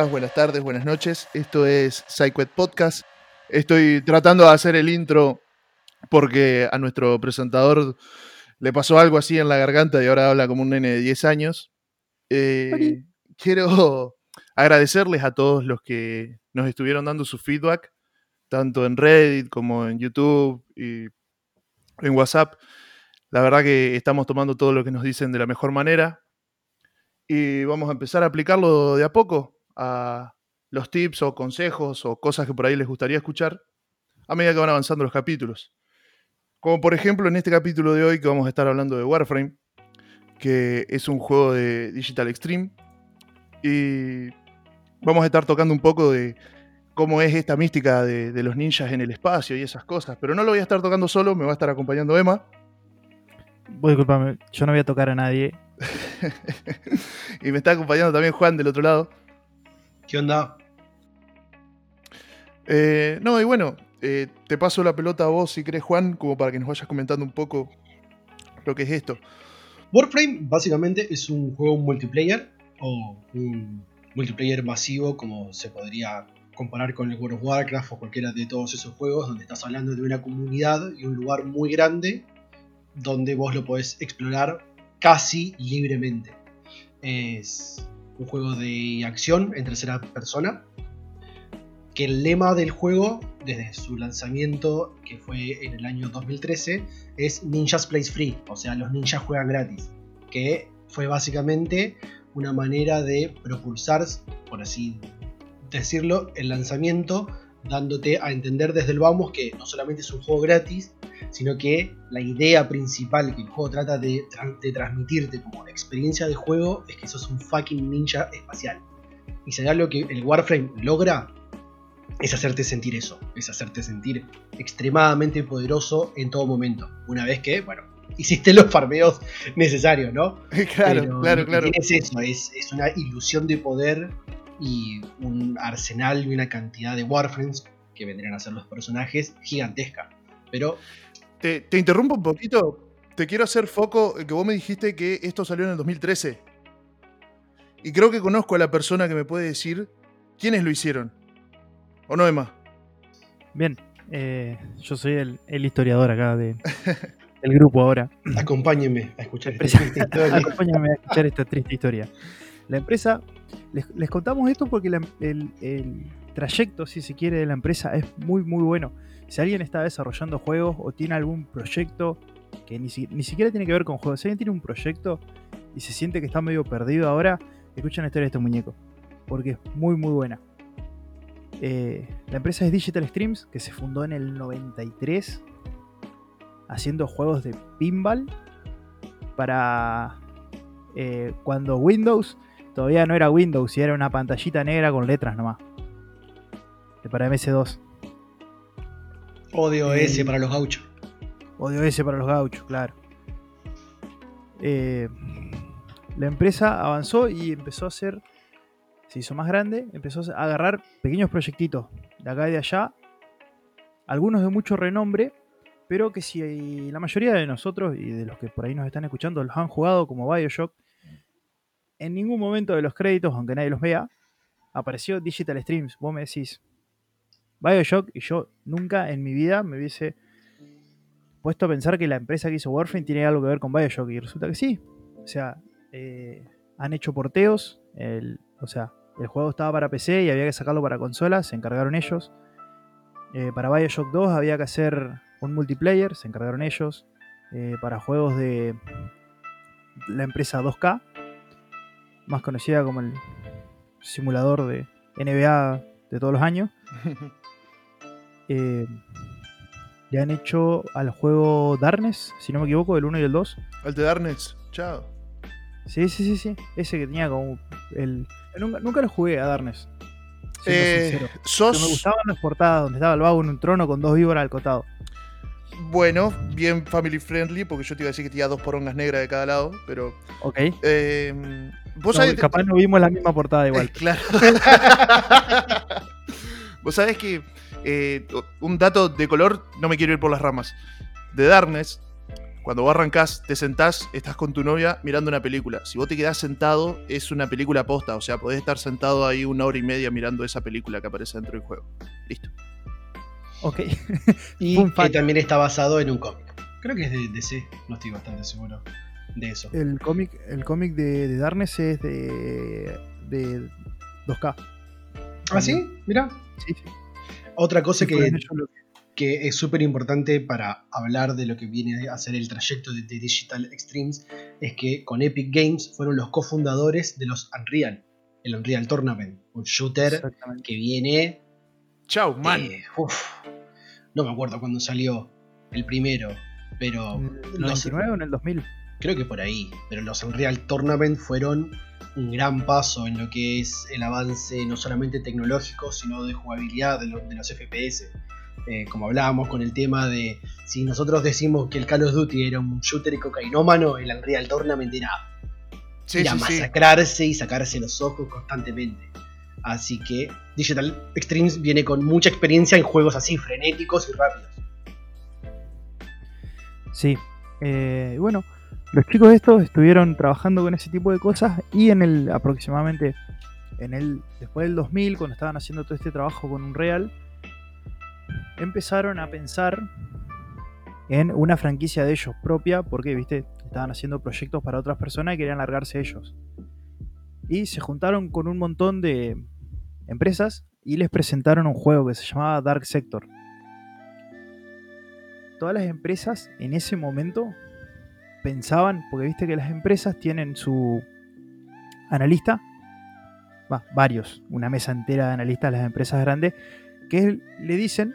Días, buenas tardes, buenas noches. Esto es PsyQuet Podcast. Estoy tratando de hacer el intro porque a nuestro presentador le pasó algo así en la garganta y ahora habla como un nene de 10 años. Eh, quiero agradecerles a todos los que nos estuvieron dando su feedback, tanto en Reddit como en YouTube y en WhatsApp. La verdad que estamos tomando todo lo que nos dicen de la mejor manera y vamos a empezar a aplicarlo de a poco a los tips o consejos o cosas que por ahí les gustaría escuchar a medida que van avanzando los capítulos. Como por ejemplo en este capítulo de hoy que vamos a estar hablando de Warframe, que es un juego de Digital Extreme. Y vamos a estar tocando un poco de cómo es esta mística de, los ninjas en el espacio y esas cosas. Pero no lo voy a estar tocando solo, me va a estar acompañando Emma. Disculpame, yo no voy a tocar a nadie. y me está acompañando también Juan del otro lado. ¿Qué onda? Eh, no, y bueno, eh, te paso la pelota a vos si crees, Juan, como para que nos vayas comentando un poco lo que es esto. Warframe básicamente es un juego multiplayer o un multiplayer masivo como se podría comparar con el World of Warcraft o cualquiera de todos esos juegos donde estás hablando de una comunidad y un lugar muy grande donde vos lo podés explorar casi libremente. Es un juego de acción en tercera persona. Que el lema del juego, desde su lanzamiento, que fue en el año 2013, es Ninjas Plays Free, o sea, los ninjas juegan gratis. Que fue básicamente una manera de propulsar, por así decirlo, el lanzamiento, dándote a entender desde el vamos que no solamente es un juego gratis, sino que la idea principal que el juego trata de, transmitirte como experiencia de juego es que sos un fucking ninja espacial. Y si hay algo que el Warframe logra, es hacerte sentir eso, es hacerte sentir extremadamente poderoso en todo momento. Una vez que, bueno, hiciste los farmeos necesarios, ¿no? claro, claro, claro. Es eso, es, es, una ilusión de poder y un arsenal y una cantidad de Warframes que vendrían a ser los personajes gigantesca. Pero te, interrumpo un poquito. Te quiero hacer foco que vos me dijiste que esto salió en el 2013. Y creo que conozco a la persona que me puede decir quiénes lo hicieron. ¿O no, Emma? Bien, eh, yo soy el, historiador acá de, del grupo ahora. Acompáñenme a escuchar esta triste historia. Acompáñenme a escuchar esta triste historia. La empresa, les, contamos esto porque el, trayecto, si se quiere, de la empresa es muy, muy bueno. Si alguien está desarrollando juegos o tiene algún proyecto que ni, siquiera tiene que ver con juegos, si alguien tiene un proyecto y se siente que está medio perdido ahora, escuchen la historia de este muñeco, porque es muy muy buena. Eh, la empresa es Digital Streams, que se fundó en el 93, haciendo juegos de pinball para eh, cuando Windows todavía no era Windows y era una pantallita negra con letras nomás. Para MS2. Odio ese para los gauchos. Odio ese para los gauchos, claro. Eh, la empresa avanzó y empezó a hacer, se hizo más grande, empezó a agarrar pequeños proyectitos de acá y de allá, algunos de mucho renombre, pero que si la mayoría de nosotros y de los que por ahí nos están escuchando los han jugado como Bioshock, en ningún momento de los créditos, aunque nadie los vea, apareció Digital Streams. Vos me decís, Bioshock y yo nunca en mi vida me hubiese puesto a pensar que la empresa que hizo Warframe tiene algo que ver con Bioshock y resulta que sí. O sea, eh, han hecho porteos, o sea, el juego estaba para PC y había que sacarlo para consolas, se encargaron ellos. Eh, para Bioshock 2 había que hacer un multiplayer, se encargaron ellos. Eh, para juegos de la empresa 2K, más conocida como el simulador de NBA de todos los años. Eh, le han hecho al juego Darkness, si no me equivoco, el 1 y el 2. El de Darkness, chao. Sí, sí, sí, sí. Ese que tenía como el. Nunca, lo jugué a Darkness. Eh, sos... me gustaban las portadas donde estaba el vago en un trono con dos víboras al costado. Bueno, bien family friendly, porque yo te iba a decir que tenía dos porongas negras de cada lado, pero. Ok. Eh, ¿vos capaz no vimos la misma portada igual. claro. Vos sabés que eh, un dato de color, no me quiero ir por las ramas. De Darkness, Cuando vos arrancás, te sentás, estás con tu novia mirando una película. Si vos te quedás sentado, es una película posta. O sea, podés estar sentado ahí una hora y media mirando esa película que aparece dentro del juego. Listo. Ok. Y que fact. también está basado en un cómic. Creo que es de DC, no estoy bastante seguro de eso. El cómic el cómic de, de Darkness es de, de 2K. ¿Ah, sí? Mira. Sí, sí. Otra cosa Sí, que, que es súper importante para hablar de lo que viene a ser el trayecto de, de Digital Extremes es que con Epic Games fueron los cofundadores de los Unreal, el Unreal Tournament, un shooter que viene Chau, man. uf, no me acuerdo cuándo salió el primero, pero ¿En el los- 99 o en el 2000? Creo que por ahí, pero los Unreal Tournament fueron un gran paso en lo que es el avance no solamente tecnológico, sino de jugabilidad de, lo- de los FPS. Eh, como hablábamos con el tema de si nosotros decimos que el Call of Duty era un shooter y cocainómano, el Unreal Tournament era Sí, ir a sí, sí. masacrarse y sacarse los ojos constantemente. Así que Digital Extremes viene con mucha experiencia en juegos así, frenéticos y rápidos. Sí. Eh, bueno, los chicos estos estuvieron trabajando con ese tipo de cosas y en el aproximadamente en el después del 2000 cuando estaban haciendo todo este trabajo con Unreal empezaron a pensar en una franquicia de ellos propia porque viste estaban haciendo proyectos para otras personas y querían largarse ellos. Y se juntaron con un montón de empresas y les presentaron un juego que se llamaba Dark Sector. Todas las empresas en ese momento pensaban, porque viste que las empresas tienen su analista, va, varios, una mesa entera de analistas, las empresas grandes, que le dicen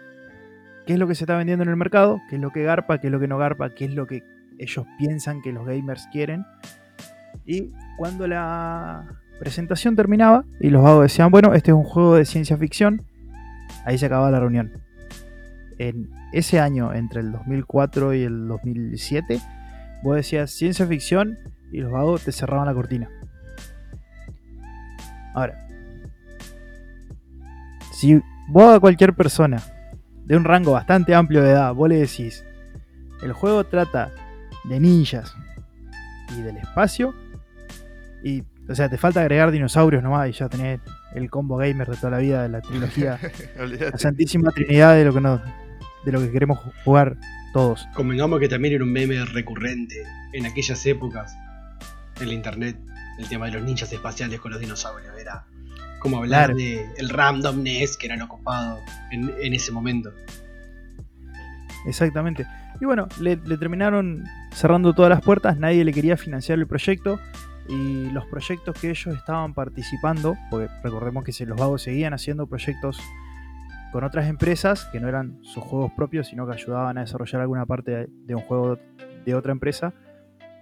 qué es lo que se está vendiendo en el mercado, qué es lo que garpa, qué es lo que no garpa, qué es lo que ellos piensan que los gamers quieren. Y cuando la presentación terminaba y los vagos decían, bueno, este es un juego de ciencia ficción, ahí se acababa la reunión. En ese año, entre el 2004 y el 2007, vos decías ciencia ficción y los vagos te cerraban la cortina. Ahora, si vos a cualquier persona de un rango bastante amplio de edad, vos le decís, el juego trata de ninjas y del espacio, y, o sea, te falta agregar dinosaurios nomás y ya tenés el combo gamer de toda la vida de la trilogía, la santísima trinidad de lo que de lo que queremos jugar todos. Convengamos que también era un meme recurrente en aquellas épocas en la internet, el tema de los ninjas espaciales con los dinosaurios. Era como hablar Claro. de el randomness que era lo copado en, en ese momento. Exactamente. Y bueno, le, le terminaron cerrando todas las puertas, nadie le quería financiar el proyecto y los proyectos que ellos estaban participando, porque recordemos que se, los vagos seguían haciendo proyectos con otras empresas que no eran sus juegos propios, sino que ayudaban a desarrollar alguna parte de, un juego de otra empresa,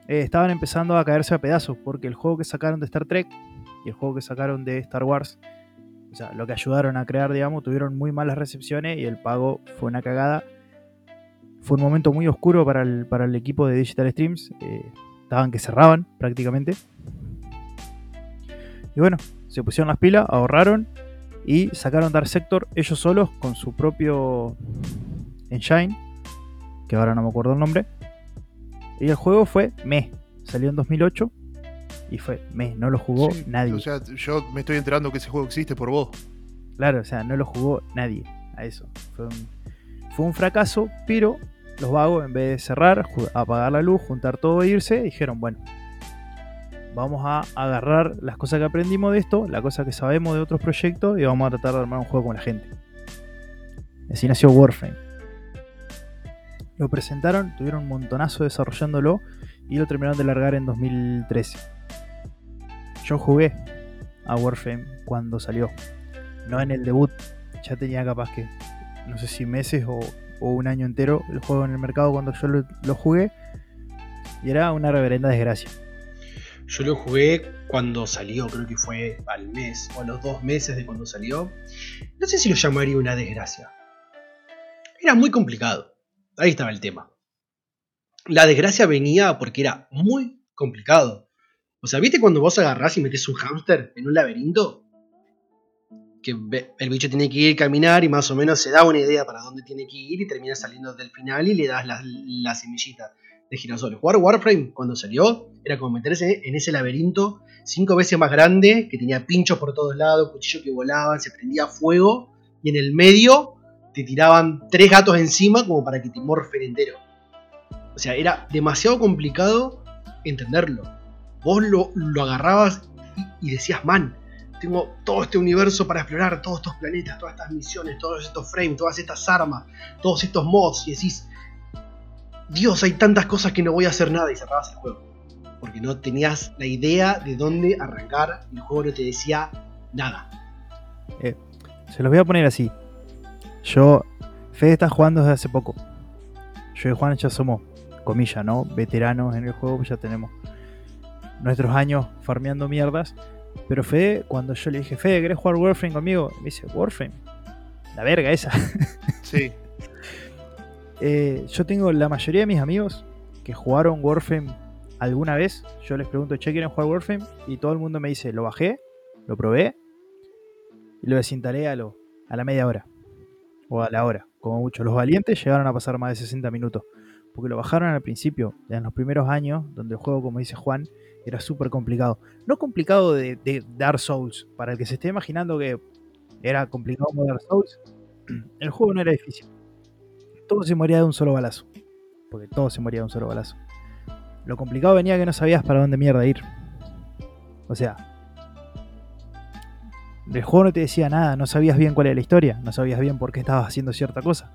eh, estaban empezando a caerse a pedazos, porque el juego que sacaron de Star Trek y el juego que sacaron de Star Wars, o sea, lo que ayudaron a crear, digamos, tuvieron muy malas recepciones y el pago fue una cagada fue un momento muy oscuro para el, para el equipo de Digital Streams. eh, estaban que cerraban prácticamente. Y bueno, se pusieron las pilas, ahorraron y sacaron Dark Sector ellos solos con su propio engine, que ahora no me acuerdo el nombre. Y el juego fue me, salió en 2008 y fue me, no lo jugó Sí, nadie. O sea, yo me estoy enterando que ese juego existe por vos. Claro, o sea, no lo jugó nadie a eso. Fue un, fue un fracaso, pero los vagos, en vez de cerrar, apagar la luz, juntar todo e irse, dijeron, bueno, vamos a agarrar las cosas que aprendimos de esto, las cosas que sabemos de otros proyectos y vamos a tratar de armar un juego con la gente. Así nació Warframe. Lo presentaron, tuvieron un montonazo desarrollándolo y lo terminaron de largar en 2013. Yo jugué a Warframe cuando salió no en el debut. Ya tenía capaz que, no sé si meses o, un año entero el juego en el mercado cuando yo lo jugué. Y era una reverenda desgracia. Yo lo jugué cuando salió, creo que fue al mes o a los dos meses de cuando salió. No sé si lo llamaría una desgracia. Era muy complicado. Ahí estaba el tema. La desgracia venía porque era muy complicado. O sea, ¿viste cuando vos agarrás y metes un hámster en un laberinto? Que el bicho tiene que ir, caminar y más o menos se da una idea para dónde tiene que ir y termina saliendo del final y le das la, la semillita de girasoles. Jugar Warframe cuando salió era como meterse en ese laberinto cinco veces más grande, que tenía pinchos por todos lados, cuchillos que volaban, se prendía fuego, y en el medio te tiraban tres gatos encima como para que te morfen entero. O sea, era demasiado complicado entenderlo. Vos lo, lo agarrabas y, y decías, man, tengo todo este universo para explorar, todos estos planetas, todas estas misiones, todos estos frames, todas estas armas, todos estos mods, y decís, Dios, hay tantas cosas que no voy a hacer nada y cerrabas el juego. Porque no tenías la idea de dónde arrancar, y el juego no te decía nada. Se los voy a poner así. Yo, Fede está jugando desde hace poco. Yo y Juan ya somos, comillas, ¿no? Veteranos en el juego, ya tenemos nuestros años farmeando mierdas. Pero Fede, cuando yo le dije, Fede, ¿querés jugar Warframe conmigo? Me dice, Warframe. La verga esa. Sí. Eh, yo tengo la mayoría de mis amigos que jugaron Warframe alguna vez. Yo les pregunto, che, ¿quieren jugar Warframe? Y todo el mundo me dice, lo bajé, lo probé y lo desinstalé a, lo, a la media hora. O a la hora. Como mucho. Los valientes llegaron a pasar más de 60 minutos. Porque lo bajaron al principio, en los primeros años, donde el juego, como dice Juan, era súper complicado. No complicado de, de Dark Souls. Para el que se esté imaginando que era complicado como Dark Souls, el juego no era difícil. Todo se moría de un solo balazo. Porque todo se moría de un solo balazo. Lo complicado venía que no sabías para dónde mierda ir. O sea, el juego no te decía nada, no sabías bien cuál era la historia, no sabías bien por qué estabas haciendo cierta cosa,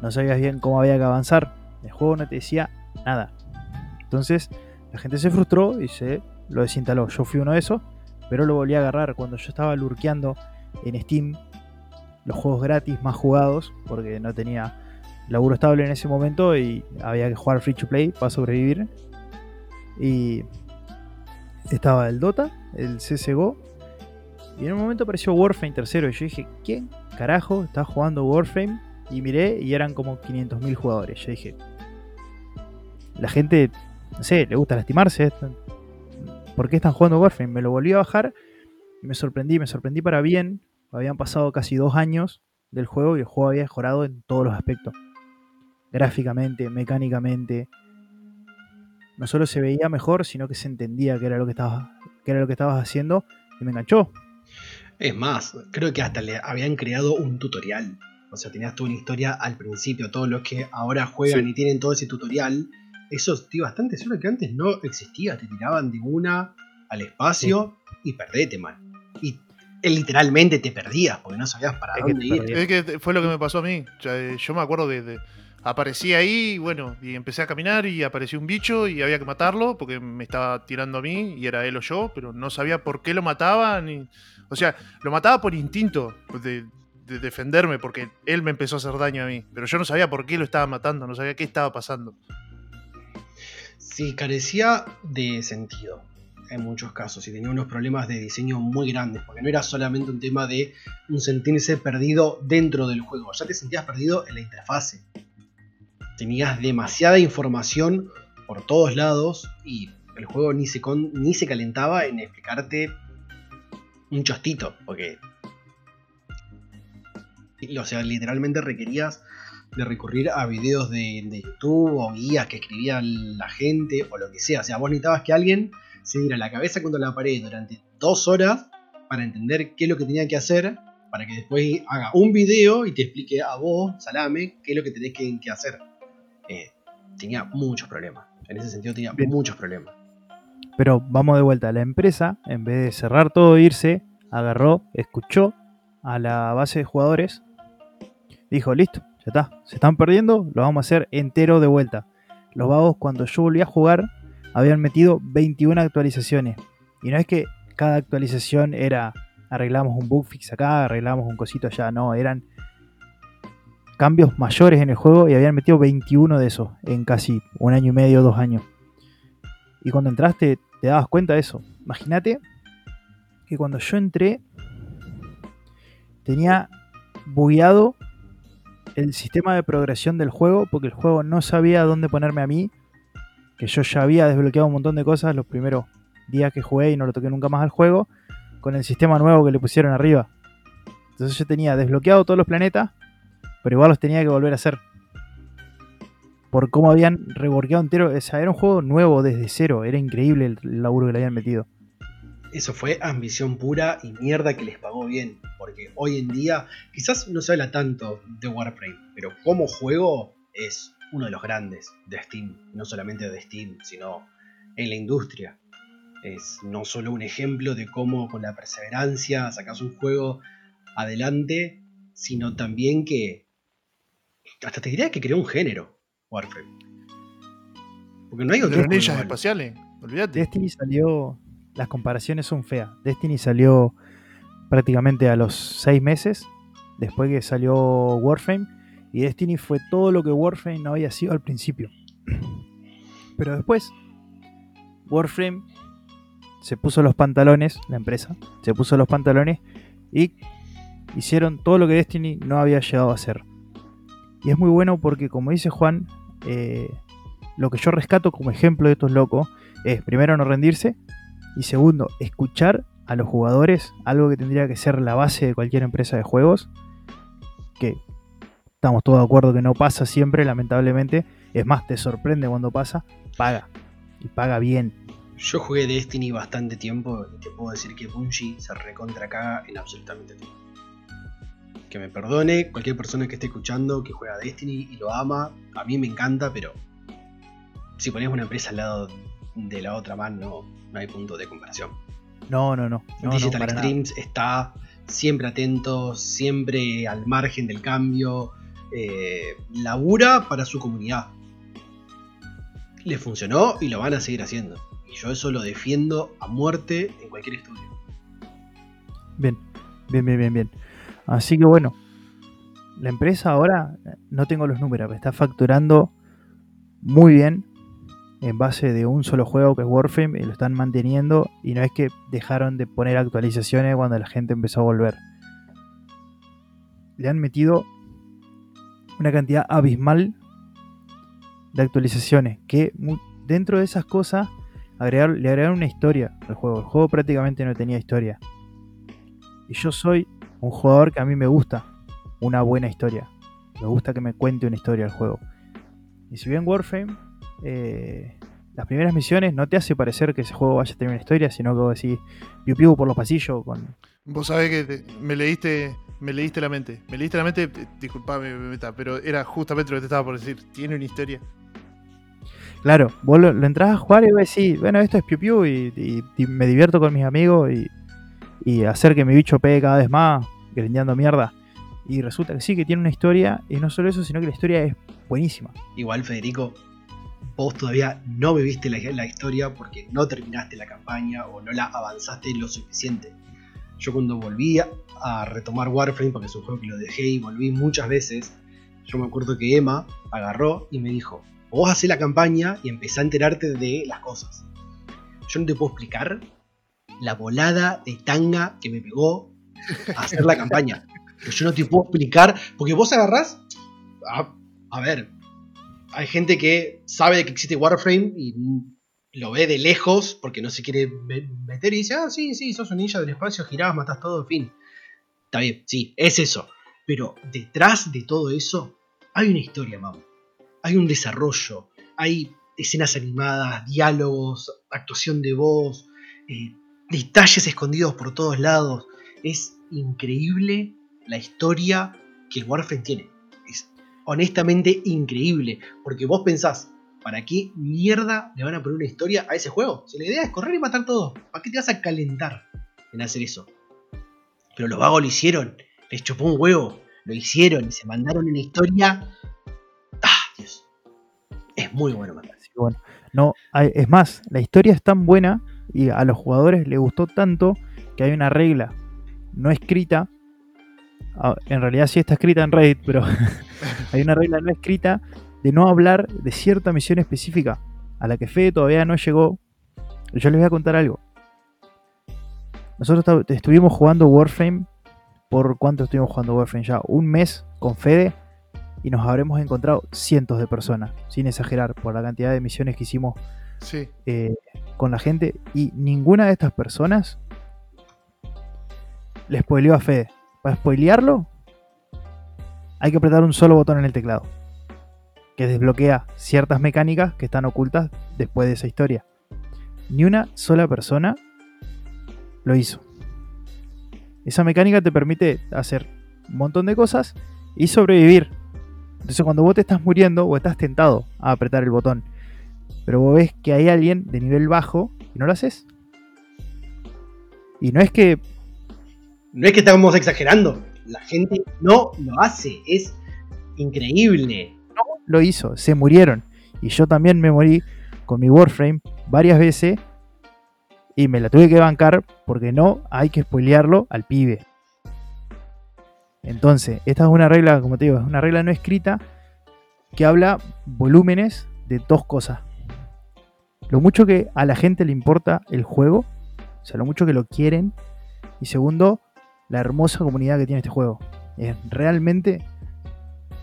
no sabías bien cómo había que avanzar. El juego no te decía nada. Entonces, la gente se frustró y se lo desinstaló. Yo fui uno de esos, pero lo volví a agarrar cuando yo estaba lurkeando en Steam los juegos gratis más jugados, porque no tenía laburo estable en ese momento y había que jugar free to play para sobrevivir. Y estaba el Dota, el CSGO, y en un momento apareció Warframe tercero. Y yo dije, ¿quién carajo está jugando Warframe? Y miré y eran como 500.000 jugadores. Yo dije, la gente, no sé, le gusta lastimarse. ¿Por qué están jugando Warframe? Me lo volví a bajar y me sorprendí, me sorprendí para bien. Habían pasado casi dos años del juego y el juego había mejorado en todos los aspectos. Gráficamente, mecánicamente. No solo se veía mejor, sino que se entendía que era lo que estabas, que era lo que estabas haciendo y me enganchó. Es más, creo que hasta le habían creado un tutorial. O sea, tenías toda una historia al principio. Todos los que ahora juegan Sí. y tienen todo ese tutorial. Eso estoy bastante seguro que antes no existía. Te tiraban de una al espacio y perdete, man. Y eh, literalmente te perdías porque no sabías para Es dónde te ir. Es que fue lo que me pasó a mí. Eh, Yo me acuerdo de, de- Aparecí ahí, bueno, y empecé a caminar y apareció un bicho y había que matarlo porque me estaba tirando a mí y era él o yo, pero no sabía por qué lo mataba. Ni... O sea, lo mataba por instinto de, de defenderme porque él me empezó a hacer daño a mí, pero yo no sabía por qué lo estaba matando, no sabía qué estaba pasando. Sí, carecía de sentido en muchos casos y tenía unos problemas de diseño muy grandes, porque no era solamente un tema de un sentirse perdido dentro del juego, ya te sentías perdido en la interfase. Tenías demasiada información por todos lados y el juego ni se, con- ni se calentaba en explicarte un chostito, porque... O sea, literalmente requerías de recurrir a videos de, YouTube o guías que escribía la gente o lo que sea. O sea, vos necesitabas que alguien se diera la cabeza contra la pared durante dos horas para entender qué es lo que tenía que hacer, para que después haga un video y te explique a vos, Salame, qué es lo que tenés que hacer. Eh, tenía muchos problemas. En ese sentido tenía Bien. muchos problemas. Pero vamos de vuelta. La empresa, en vez de cerrar todo e irse, agarró, escuchó a la base de jugadores, dijo, listo, ya está, se están perdiendo, lo vamos a hacer entero de vuelta. Los vagos, cuando yo volví a jugar, habían metido 21 actualizaciones. Y no es que cada actualización era arreglamos un bug fix acá, arreglamos un cosito allá, no, eran cambios mayores en el juego y habían metido 21 de esos en casi un año y medio, dos años. Y cuando entraste te dabas cuenta de eso. Imagínate que cuando yo entré tenía bugueado el sistema de progresión del juego porque el juego no sabía dónde ponerme a mí. Que yo ya había desbloqueado un montón de cosas los primeros días que jugué y no lo toqué nunca más al juego con el sistema nuevo que le pusieron arriba. Entonces yo tenía desbloqueado todos los planetas, pero igual los tenía que volver a hacer. por cómo habían reborqueado entero. O sea, era un juego nuevo desde cero. Era increíble el laburo que le habían metido. Eso fue ambición pura y mierda que les pagó bien. Porque hoy en día, quizás no se habla tanto de Warframe, pero como juego es uno de los grandes de Steam. No solamente de Steam, sino en la industria. Es no solo un ejemplo de cómo con la perseverancia sacas un juego adelante, sino también que hasta te diría que creó un género, Warframe. Porque no hay otros espaciales, olvídate. Destiny salió, las comparaciones son feas. Destiny salió prácticamente a los 6 meses después que salió Warframe y Destiny fue todo lo que Warframe no había sido al principio. Pero después Warframe se puso los pantalones, la empresa, se puso los pantalones y hicieron todo lo que Destiny no había llegado a hacer. Y es muy bueno porque, como dice Juan, eh, lo que yo rescato como ejemplo de estos locos es, primero, no rendirse y segundo, escuchar a los jugadores, algo que tendría que ser la base de cualquier empresa de juegos, que estamos todos de acuerdo que no pasa siempre, lamentablemente, es más, te sorprende cuando pasa, paga, y paga bien. Yo jugué Destiny bastante tiempo y te puedo decir que Bungie se recontra caga en absolutamente todo que me perdone cualquier persona que esté escuchando que juega Destiny y lo ama. A mí me encanta, pero si pones una empresa al lado de la otra mano, no, hay punto de comparación. No, no, no. Digital Extremes está siempre atento, siempre al margen del cambio. Eh, labura para su comunidad. Le funcionó y lo van a seguir haciendo. Y yo eso lo defiendo a muerte en cualquier estudio. Bien, bien, bien, bien, bien. Así que bueno, la empresa ahora, no tengo los números, está facturando muy bien en base de un solo juego que es Warframe y lo están manteniendo y no es que dejaron de poner actualizaciones cuando la gente empezó a volver. Le han metido una cantidad abismal de actualizaciones que dentro de esas cosas le agregaron una historia al juego. El juego prácticamente no tenía historia. Y yo soy un jugador que a mí me gusta una buena historia. Me gusta que me cuente una historia el juego. Y si bien Warframe, eh, las primeras misiones no te hace parecer que ese juego vaya a tener una historia, sino que vos decís piu piu por los pasillos con. Vos sabés que me leíste. Me leíste la mente. Me leíste la mente, disculpame, pero era justamente lo que te estaba por decir. Tiene una historia. Claro, vos lo, entras a jugar y vos decís, bueno, esto es piu piu y me divierto con mis amigos y y hacer que mi bicho pegue cada vez más, grindeando mierda. Y resulta que sí, que tiene una historia, y no solo eso, sino que la historia es buenísima. Igual, Federico, vos todavía no viviste la, la historia porque no terminaste la campaña o no la avanzaste lo suficiente. Yo cuando volví a retomar Warframe, porque es un juego que lo dejé y volví muchas veces, yo me acuerdo que Emma agarró y me dijo, vos hacés la campaña y empecé a enterarte de las cosas. Yo no te puedo explicar la volada de tanga que me pegó a hacer la campaña. Que yo no te puedo explicar, porque vos agarrás. A, ver, hay gente que sabe que existe Warframe y lo ve de lejos porque no se quiere meter y dice: Ah, sí, sí, sos un ninja del espacio, girás, matás todo, en fin. Está bien, sí, es eso. Pero detrás de todo eso hay una historia, mamá. Hay un desarrollo, hay escenas animadas, diálogos, actuación de voz, eh, detalles escondidos por todos lados. Es increíble la historia que el Warframe tiene. Es honestamente increíble. Porque vos pensás, ¿para qué mierda le van a poner una historia a ese juego? Si la idea es correr y matar todo, ¿para qué te vas a calentar en hacer eso? Pero los vagos lo hicieron, les chupó un huevo, lo hicieron y se mandaron una historia. ¡Ah, Dios! Es muy bueno, man. bueno. No, es más, la historia es tan buena y a los jugadores les gustó tanto que hay una regla no escrita. Ah, en realidad sí está escrita en Reddit, pero hay una regla no escrita de no hablar de cierta misión específica a la que Fede todavía no llegó. Yo les voy a contar algo. Nosotros estuvimos jugando Warframe. ¿Por cuánto estuvimos jugando Warframe ya? Un mes con Fede y nos habremos encontrado cientos de personas, sin exagerar, por la cantidad de misiones que hicimos sí. Eh, con la gente y ninguna de estas personas le spoileó a Fede. Para spoilearlo, hay que apretar un solo botón en el teclado. que desbloquea ciertas mecánicas que están ocultas después de esa historia. Ni una sola persona lo hizo. Esa mecánica te permite hacer un montón de cosas y sobrevivir. Entonces cuando vos te estás muriendo o estás tentado a apretar el botón, pero vos ves que hay alguien de nivel bajo y no lo haces. Y no es que... No es que estamos exagerando. La gente no lo hace. Es increíble. No lo hizo, se murieron. Y yo también me morí con mi Warframe varias veces y me la tuve que bancar porque no hay que spoilearlo al pibe. Entonces, esta es una regla, como te digo, es una regla no escrita que habla volúmenes de dos cosas. Lo mucho que a la gente le importa el juego, o sea, lo mucho que lo quieren. Y segundo, la hermosa comunidad que tiene este juego. Es realmente,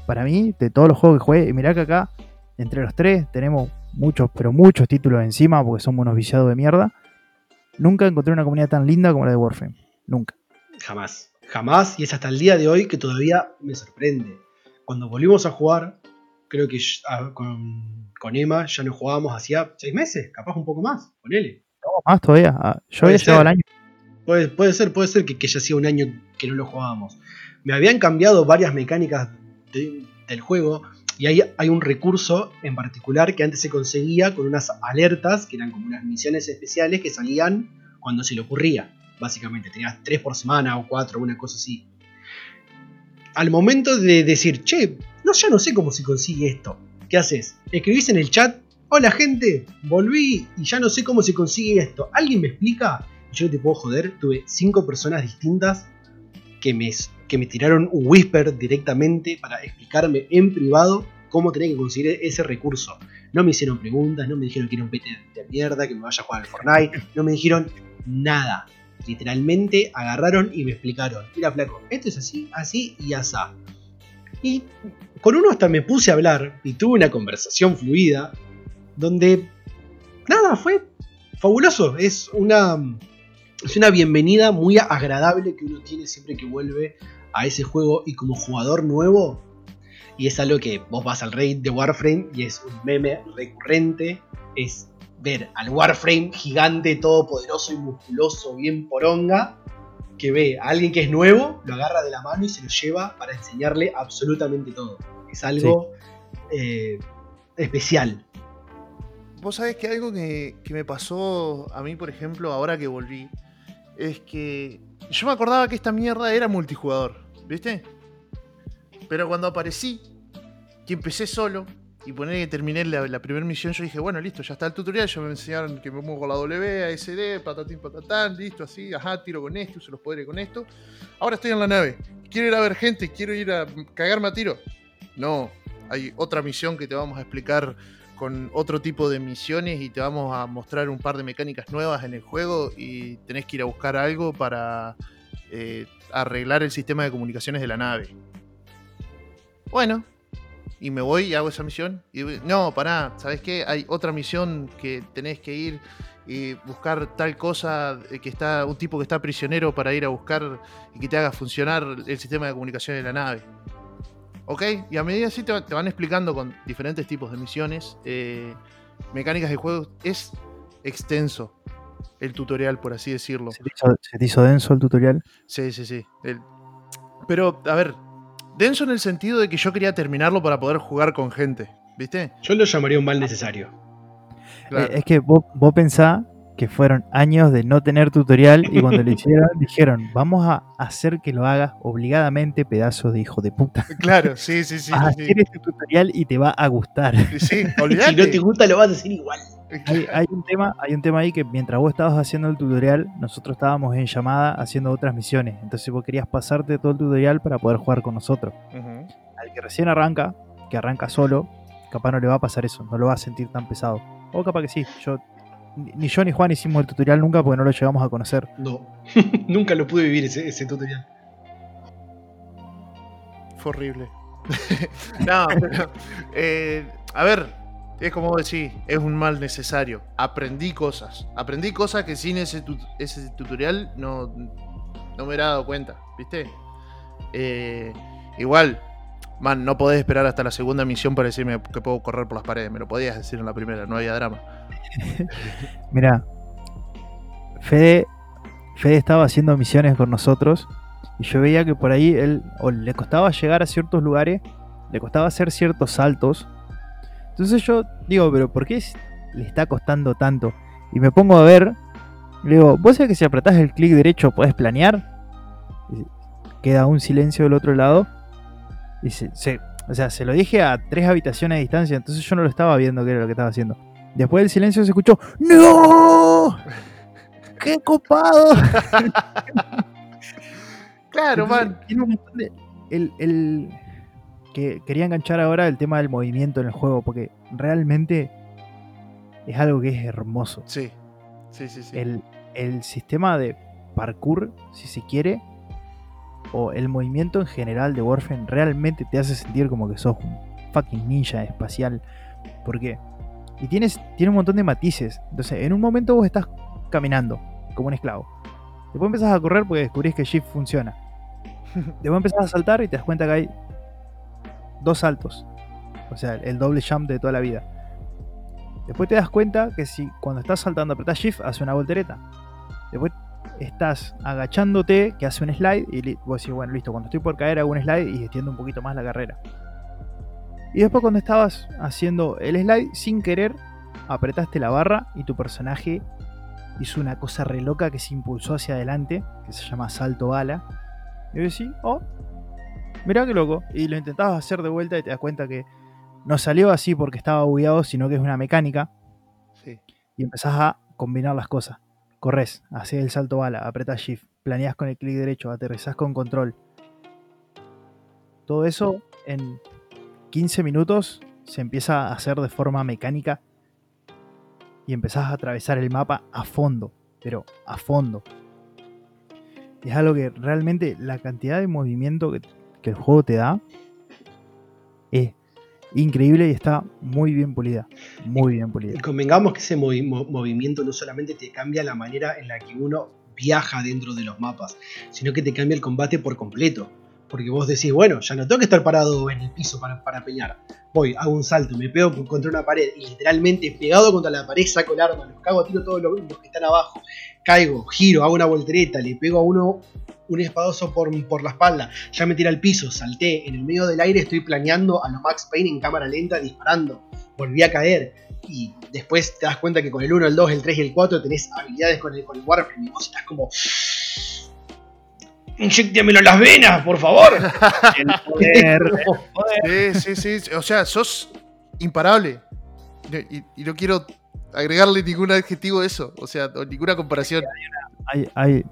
para mí, de todos los juegos que jugué, y mirá que acá, entre los tres, tenemos muchos, pero muchos títulos encima, porque somos unos viciados de mierda. Nunca encontré una comunidad tan linda como la de Warframe. Nunca. Jamás. Jamás. Y es hasta el día de hoy que todavía me sorprende. Cuando volvimos a jugar, creo que ah, con, con Emma ya no jugábamos hacía seis meses, capaz un poco más. Ponele. No, más todavía. Ah, Yo había llegado al año. Puede, puede ser, puede ser que, que ya hacía un año que no lo jugábamos. Me habían cambiado varias mecánicas de- del juego y hay, hay un recurso en particular que antes se conseguía con unas alertas, que eran como unas misiones especiales que salían cuando se le ocurría. Básicamente, tenías tres por semana o cuatro, una cosa así. Al momento de decir, che, no, ya no sé cómo se consigue esto. ¿Qué haces? Escribís en el chat, hola gente, volví y ya no sé cómo se consigue esto. ¿Alguien me explica? yo te puedo joder, tuve cinco personas distintas que me, que me tiraron un whisper directamente para explicarme en privado cómo tenía que conseguir ese recurso. No me hicieron preguntas, no me dijeron que era un pete de mierda, que me vaya a jugar al Fortnite, no me dijeron nada. Literalmente agarraron y me explicaron. Mira, flaco, esto es así, así y asá. Y con uno hasta me puse a hablar y tuve una conversación fluida donde nada, fue fabuloso. Es una, es una bienvenida muy agradable que uno tiene siempre que vuelve a ese juego y como jugador nuevo. Y es algo que vos vas al raid de Warframe y es un meme recurrente. Es ver al Warframe gigante, todopoderoso y musculoso, bien poronga, que ve a alguien que es nuevo, lo agarra de la mano y se lo lleva para enseñarle absolutamente todo. Es algo eh, especial. Vos sabés que algo que, que me pasó a mí, por ejemplo, ahora que volví, es que yo me acordaba que esta mierda era multijugador, ¿viste? Pero cuando aparecí, que empecé solo, y poner que terminé la, la primera misión, yo dije, bueno, listo, ya está el tutorial, ya me enseñaron que me muevo con la W, ASD, patatín, patatán, listo, así, ajá, tiro con esto, uso los poderes con esto. Ahora estoy en la nave, quiero ir a ver gente, quiero ir a cagarme a tiro. No, hay otra misión que te vamos a explicar con otro tipo de misiones y te vamos a mostrar un par de mecánicas nuevas en el juego y tenés que ir a buscar algo para eh, arreglar el sistema de comunicaciones de la nave. Bueno, y me voy y hago esa misión. Y no, pará, ¿sabes qué? Hay otra misión que tenés que ir y buscar tal cosa que está un tipo que está prisionero para ir a buscar y que te haga funcionar el sistema de comunicaciones de la nave. ¿Ok? Y a medida así te, te van explicando con diferentes tipos de misiones, eh, mecánicas de juego. Es extenso el tutorial, por así decirlo. ¿Se te hizo, se te hizo denso el tutorial? Sí, sí, sí. El- Pero, a ver, denso en el sentido de que yo quería terminarlo para poder jugar con gente, ¿viste? Yo lo llamaría un mal necesario. Claro. Eh, es que vos, vos pensás que fueron años de no tener tutorial y cuando lo hicieron dijeron, vamos a hacer que lo hagas obligadamente, pedazo de hijo de puta. Claro, sí, sí, sí. Vas a sí, hacer este tutorial y te va a gustar. sí. Sí, Si olvidate. no te gusta, lo vas a hacer igual. Hay, hay un tema, hay un tema ahí que mientras vos estabas haciendo el tutorial, nosotros estábamos en llamada haciendo otras misiones. Entonces vos querías pasarte todo el tutorial para poder jugar con nosotros. Al que recién arranca, que arranca solo, capaz no le va a pasar eso, no lo va a sentir tan pesado. O capaz que sí, yo ni yo ni Juan hicimos el tutorial nunca porque no lo llegamos a conocer. No, nunca lo pude vivir ese, ese tutorial. Fue horrible. no, pero, eh, a ver, es como vos decís, es un mal necesario. Aprendí cosas. Aprendí cosas que sin ese, tu- ese tutorial no, no me hubiera dado cuenta, ¿viste? Eh, igual, Man, no podés esperar hasta la segunda misión para decirme que puedo correr por las paredes. Me lo podías decir en la primera, no había drama. Mira, Fede, estaba haciendo misiones con nosotros y yo veía que por ahí él le costaba llegar a ciertos lugares, le costaba hacer ciertos saltos. Entonces yo digo, pero ¿por qué le está costando tanto? Y me pongo a ver, le digo, ¿vos sabés que si apretás el clic derecho podés planear? Queda un silencio del otro lado. Y se, se- o sea, se lo dije a tres habitaciones de distancia, entonces yo no lo estaba viendo qué era lo que estaba haciendo. Después del silencio se escuchó, ¡No! ¡Qué copado! Claro, Entonces, man. tiene un montón de- el, el- que quería enganchar ahora el tema del movimiento en el juego, porque realmente es algo que es hermoso. Sí, sí, sí. sí. El, el sistema de parkour, si se quiere, o el movimiento en general de Warframe realmente te hace sentir como que sos un fucking ninja espacial. Porque. Y tienes, tiene un montón de matices. Entonces, en un momento vos estás caminando como un esclavo. Después empezás a correr porque descubrís que Shift funciona. Después empezás a saltar y te das cuenta que hay dos saltos. O sea, el doble jump de toda la vida. Después te das cuenta que si cuando estás saltando apretás Shift hace una voltereta. Después estás agachándote que hace un slide y vos decís, bueno, listo, cuando estoy por caer hago un slide y extiendo un poquito más la carrera. Y después cuando estabas haciendo el slide sin querer, apretaste la barra y tu personaje hizo una cosa re loca que se impulsó hacia adelante, que se llama salto bala. Y yo decís, oh, mirá qué loco. Y lo intentabas hacer de vuelta y te das cuenta que no salió así porque estaba bugueado, sino que es una mecánica. Sí. Y empezás a combinar las cosas. Corres, haces el salto bala, apretás shift, planeás con el clic derecho, aterrizás con control. Todo eso en 15 minutos se empieza a hacer de forma mecánica y empezás a atravesar el mapa a fondo, pero a fondo. Es algo que realmente la cantidad de movimiento que, el juego te da increíble y está muy bien pulida. Muy bien Y pulida. convengamos que ese movi- mo- movimiento no solamente te cambia la manera en la que uno viaja dentro de los mapas, sino que te cambia el combate por completo. Porque vos decís, bueno, ya no tengo que estar parado en el piso para, para. Voy, hago un salto, me pego contra una pared y literalmente pegado contra la pared saco el arma, los cago tiro todos los, los que están abajo. Caigo, giro, hago una voltereta, le pego a uno un espadazo por, por la espalda, ya me tira al piso, salté, en el medio del aire estoy planeando a lo Max Payne en cámara lenta disparando, volví a caer, y después te das cuenta que con el 1, el 2, el 3 y el 4 tenés habilidades con el, con el Warframe y vos estás como. Inyéctemelo en las venas, por favor. El poder. Sí, sí, sí. O sea, sos imparable. Y, y no quiero agregarle ningún adjetivo a eso. O sea, o ninguna comparación. hay, hay-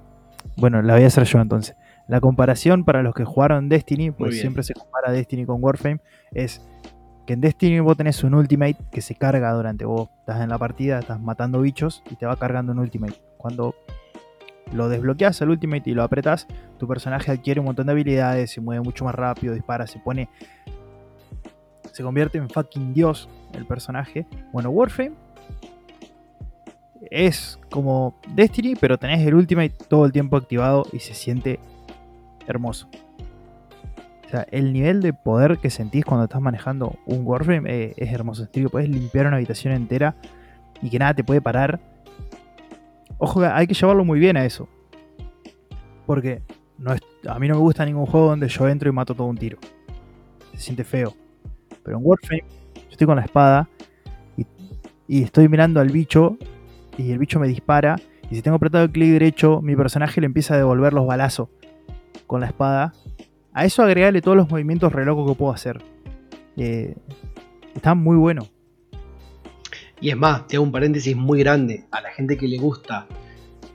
bueno, la voy a hacer yo entonces. La comparación para los que jugaron Destiny, pues siempre se compara Destiny con Warframe, es que en Destiny vos tenés un ultimate que se carga durante vos estás en la partida, estás matando bichos y te va cargando un ultimate. Cuando lo desbloqueas el ultimate y lo apretas, tu personaje adquiere un montón de habilidades, se mueve mucho más rápido, dispara, se pone. Se convierte en fucking dios el personaje. Bueno, Warframe es como Destiny, pero tenés el Ultimate todo el tiempo activado y se siente hermoso. O sea, el nivel de poder que sentís cuando estás manejando un Warframe eh, es hermoso. Sentido, puedes limpiar una habitación entera y que nada te puede parar. Ojo, hay que llevarlo muy bien a eso. Porque a mí no me gusta ningún juego donde yo entro y mato todo un tiro. Se siente feo. Pero en Warframe, yo estoy con la espada y, estoy mirando al bicho y el bicho me dispara. Y si tengo apretado el clic derecho, mi personaje le empieza a devolver los balazos con la espada. A eso agregarle todos los movimientos re locos que puedo hacer. Eh, está muy bueno. Y es más, te hago un paréntesis muy grande. A la gente que le gusta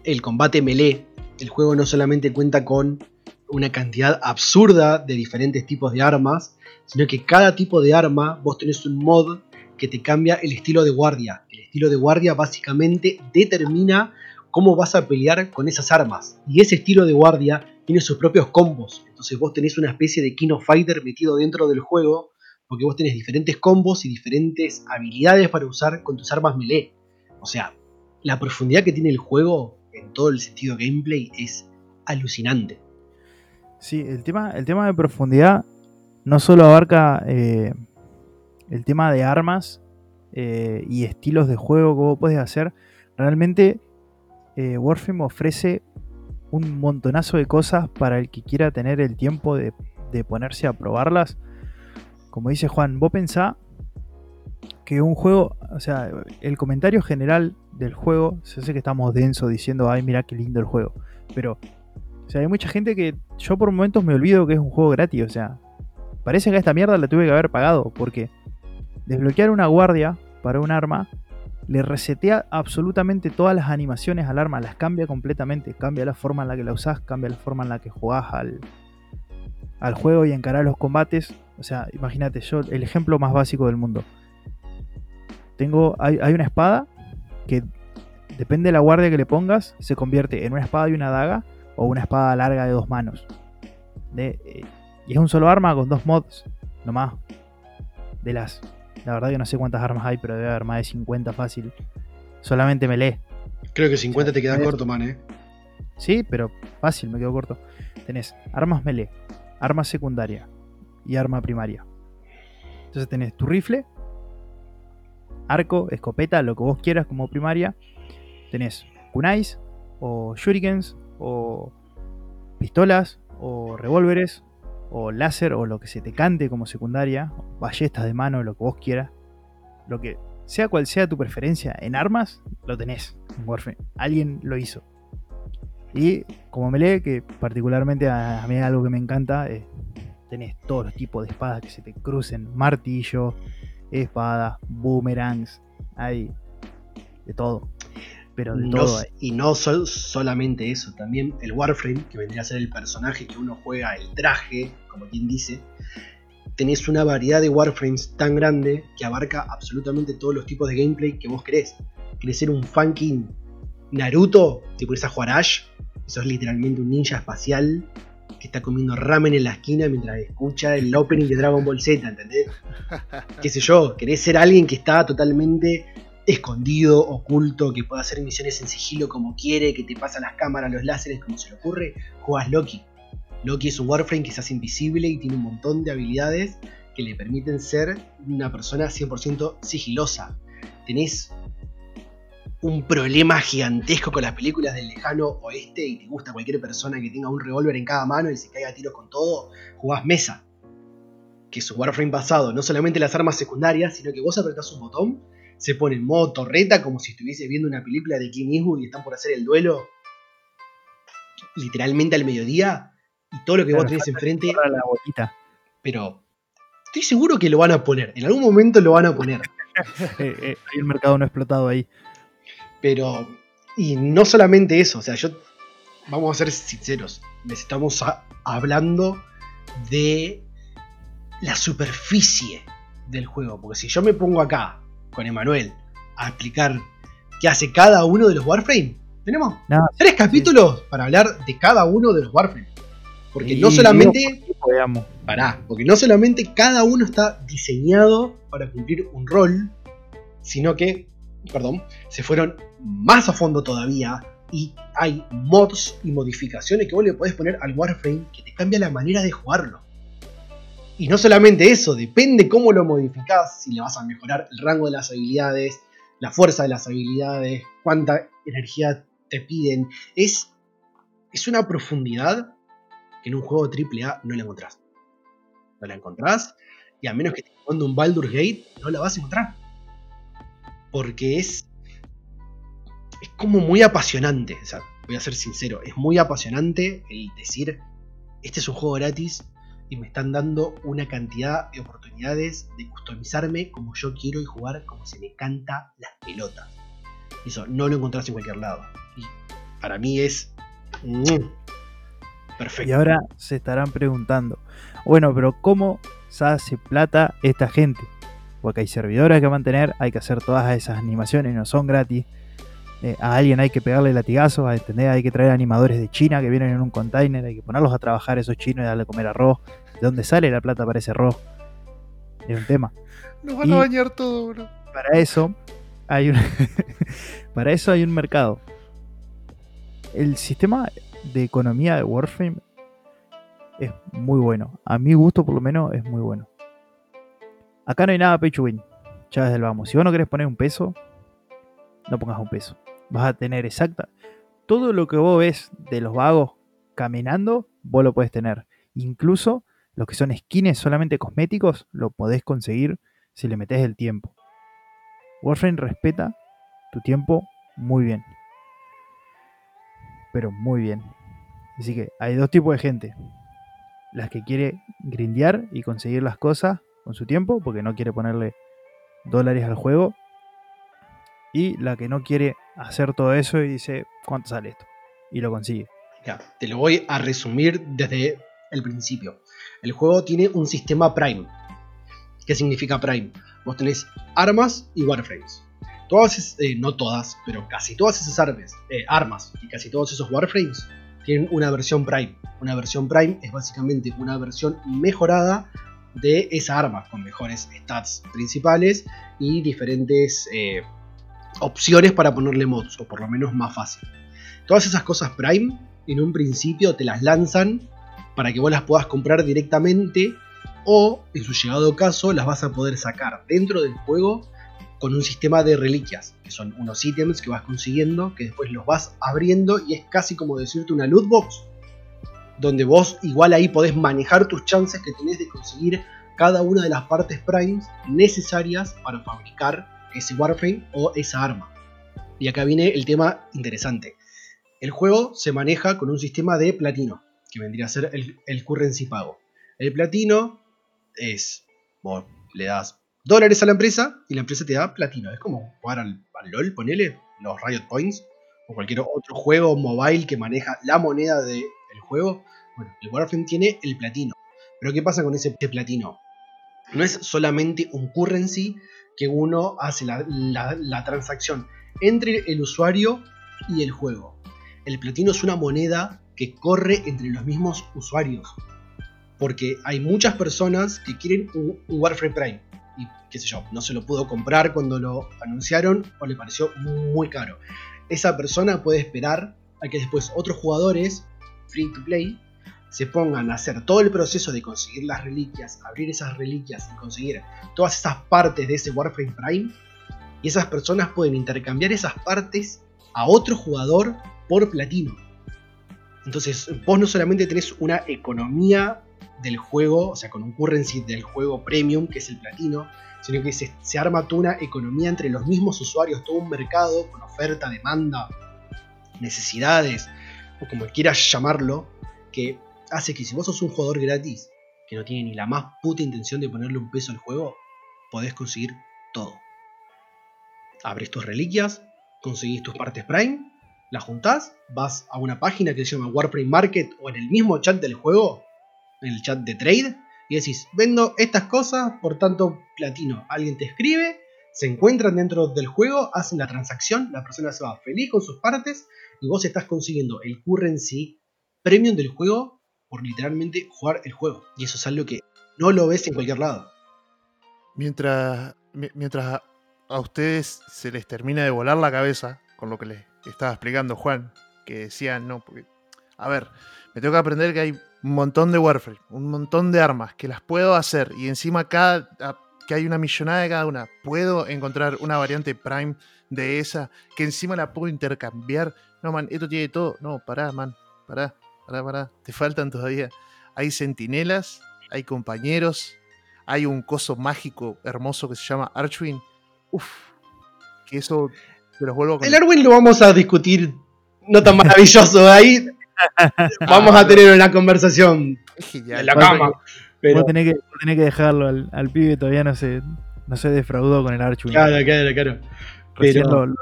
el combate melee, el juego no solamente cuenta con una cantidad absurda de diferentes tipos de armas, sino que cada tipo de arma vos tenés un mod que te cambia el estilo de guardia. El estilo de guardia básicamente determina cómo vas a pelear con esas armas. Y ese estilo de guardia tiene sus propios combos. Entonces vos tenés una especie de King of Fighter metido dentro del juego porque vos tenés diferentes combos y diferentes habilidades para usar con tus armas melee. O sea, la profundidad que tiene el juego en todo el sentido gameplay es alucinante. Sí, el tema, el tema de profundidad no solo abarca eh, el tema de armas eh, y estilos de juego que vos puedes hacer, realmente eh, Warframe ofrece un montonazo de cosas para el que quiera tener el tiempo de ponerse a probarlas. Como dice Juan, vos pensá que un juego, o sea, el comentario general del juego, se sé que estamos denso diciendo, ay, mira qué lindo el juego, pero, o sea, hay mucha gente que yo por momentos me olvido que es un juego gratis, o sea, parece que esta mierda la tuve que haber pagado, porque desbloquear una guardia para un arma le resetea absolutamente todas las animaciones al arma, las cambia completamente, cambia la forma en la que la usás, cambia la forma en la que jugás al, al juego y encarar los combates. O sea, imagínate, yo, el ejemplo más básico del mundo. Tengo, hay, hay una espada que depende de la guardia que le pongas, se convierte en una espada y una daga o una espada larga de dos manos. De, eh, y es un solo arma con dos mods, nomás. De las. La verdad que no sé cuántas armas hay, pero debe haber más de 50 fácil. Solamente me lee. Creo que 50 te queda corto, man, eh. Sí, pero fácil, me quedo corto. Tenés armas melee, arma secundaria y arma primaria. Entonces tenés tu rifle, arco, escopeta, lo que vos quieras como primaria. Tenés kunais, o shurikens, o pistolas, o revólveres, o láser, o lo que se te cante como secundaria, ballestas de mano, lo que vos quieras. Lo que sea cual sea tu preferencia en armas, lo tenés. Alguien lo hizo. Y como melee, que particularmente a, a mí es algo que me encanta, eh, tenés todos los tipos de espadas que se te crucen, martillo, espada, boomerangs, hay de todo. Pero de No todo hay. y no sol- solamente eso, también el Warframe, que vendría a ser el personaje que uno juega, el traje, como quien dice, tenés una variedad de Warframes tan grande que abarca absolutamente todos los tipos de gameplay que vos querés. ¿Querés ser un funky Naruto? ¿Te pones a jugar Ash? Eso es literalmente un ninja espacial que está comiendo ramen en la esquina mientras escucha el opening de Dragon Ball Z, ¿entendés? qué sé yo, querés ser alguien que está totalmente escondido, oculto, que pueda hacer misiones en sigilo como quiere, que te pasa las cámaras, los láseres como se le ocurre, juegas Loki. Loki es un Warframe que se hace invisible y tiene un montón de habilidades que le permiten ser una persona 100% sigilosa. Tenés un problema gigantesco con las películas del lejano oeste y te gusta cualquier persona que tenga un revólver en cada mano y se caiga a tiros con todo, jugás Mesa que es un Warframe basado no solamente en las armas secundarias, sino que vos apretás un botón, se pone en modo torreta como si estuviese viendo una película de Clint Eastwood y están por hacer el duelo literalmente al mediodía y todo lo que vos tenés enfrente, la bolita. pero estoy seguro que lo van a poner, en algún momento lo van a poner, Eh, eh, hay un mercado no explotado ahí. Pero y no solamente eso, o sea, yo vamos a ser sinceros, estamos a- hablando de la superficie del juego. Porque si yo me pongo acá con Emanuel a explicar qué hace cada uno de los Warframe, tenemos No, tres capítulos para hablar de cada uno de los Warframe. Porque no solamente. digamos, Pará, porque no solamente cada uno está diseñado para cumplir un rol, sino que, perdón, se fueron más a fondo todavía y hay mods y modificaciones que vos le podés poner al Warframe que te cambia la manera de jugarlo. Y no solamente eso, depende cómo lo modificás, si le vas a mejorar el rango de las habilidades, la fuerza de las habilidades, cuánta energía te piden. Es, es una profundidad que en un juego AAA no la encontrás. No la encontrás, y a menos que estés jugando un Baldur's Gate, no la vas a encontrar. Porque es. Es como muy apasionante. O sea, voy a ser sincero, es muy apasionante el decir: Este es un juego gratis y me están dando una cantidad de oportunidades de customizarme como yo quiero y jugar como se me canta las pelotas. Eso no lo encontrás en cualquier lado. Y para mí es. Perfecto. Y ahora se estarán preguntando, bueno, pero ¿cómo se hace plata esta gente? Porque hay servidores que mantener, hay que hacer todas esas animaciones, no son gratis. Eh, a alguien hay que pegarle latigazos, a entender, hay que traer animadores de China que vienen en un container, hay que ponerlos a trabajar esos chinos y darle a comer arroz. ¿De dónde sale la plata para ese arroz? Es un tema. Nos van Y- a bañar todo, bro. Para eso hay un, para eso hay un mercado. El sistema de economía de Warframe es muy bueno. A mi gusto, por lo menos, es muy bueno. Acá no hay nada pay to win. Ya desde vamos. Si vos no querés poner un peso, no pongas un peso. Vas a tener exacta. Todo lo que vos ves de los vagos caminando, vos lo puedes tener. Incluso los que son skins solamente cosméticos, lo podés conseguir si le metes el tiempo. Warframe respeta tu tiempo muy bien. Pero muy bien. Así que hay dos tipos de gente. Las que quiere grindear y conseguir las cosas con su tiempo, porque no quiere ponerle dólares al juego. Y la que no quiere hacer todo eso y dice, ¿cuánto sale esto? Y lo consigue. Ya, te lo voy a resumir desde el principio. El juego tiene un sistema Prime. ¿Qué significa Prime? Vos tenés armas y Warframes. Todas, eh, no todas, pero casi todas esas armas, eh, armas y casi todos esos Warframes tienen una versión Prime. Una versión Prime es básicamente una versión mejorada de esa arma, con mejores stats principales y diferentes eh, opciones para ponerle mods, o por lo menos más fácil. Todas esas cosas Prime, en un principio te las lanzan para que vos las puedas comprar directamente o, en su llegado caso, las vas a poder sacar dentro del juego con un sistema de reliquias, que son unos ítems que vas consiguiendo, que después los vas abriendo y es casi como decirte una loot box, donde vos igual ahí podés manejar tus chances que tenés de conseguir cada una de las partes primes necesarias para fabricar ese Warframe o esa arma. Y acá viene el tema interesante. El juego se maneja con un sistema de platino que vendría a ser el, currency pago. El platino es, vos le das dólares a la empresa y la empresa te da platino. Es como jugar al, LOL, ponele, los Riot Points, o cualquier otro juego mobile que maneja la moneda del juego. Bueno, el Warframe tiene el platino. Pero ¿qué pasa con ese platino? No es solamente un currency que uno hace la, la transacción entre el usuario y el juego. El platino es una moneda que corre entre los mismos usuarios. Porque hay muchas personas que quieren un, Warframe Prime y qué sé yo, no se lo pudo comprar cuando lo anunciaron o le pareció muy caro. Esa persona puede esperar a que después otros jugadores free to play se pongan a hacer todo el proceso de conseguir las reliquias, abrir esas reliquias y conseguir todas esas partes de ese Warframe Prime. Y esas personas pueden intercambiar esas partes a otro jugador por platino. Entonces, vos no solamente tenés una economía del juego, o sea, con un currency del juego premium, que es el platino, sino que se, arma toda una economía entre los mismos usuarios, todo un mercado con oferta, demanda, necesidades, o como quieras llamarlo, que hace que si vos sos un jugador gratis, que no tiene ni la más puta intención de ponerle un peso al juego, podés conseguir todo. Abres tus reliquias, conseguís tus partes Prime la juntás, vas a una página que se llama Warframe Market o en el mismo chat del juego, en el chat de trade, y decís, vendo estas cosas por tanto platino. Alguien te escribe, se encuentran dentro del juego, hacen la transacción, la persona se va feliz con sus partes y vos estás consiguiendo el currency premium del juego por literalmente jugar el juego. Y eso es algo que no lo ves en cualquier lado. Mientras, mientras a ustedes se les termina de volar la cabeza con lo que les estaba explicando Juan, que decía, no, porque, a ver, me tengo que aprender que hay un montón de Warframe, un montón de armas que las puedo hacer y encima cada, que hay una millonada de cada una, puedo encontrar una variante Prime de esa que encima la puedo intercambiar. No, man, esto tiene todo. No, pará, man, pará, pará, pará. Te faltan todavía. Hay sentinelas, hay compañeros, hay un coso mágico hermoso que se llama Archwing. Uf, que eso el Arwin lo vamos a discutir no tan maravilloso. Ahí vamos a tener una conversación en la cama. Pero... Vos tenés que, que dejarlo al, pibe, todavía no se, no se defraudó con el Archwing. Claro, claro, claro. Pero,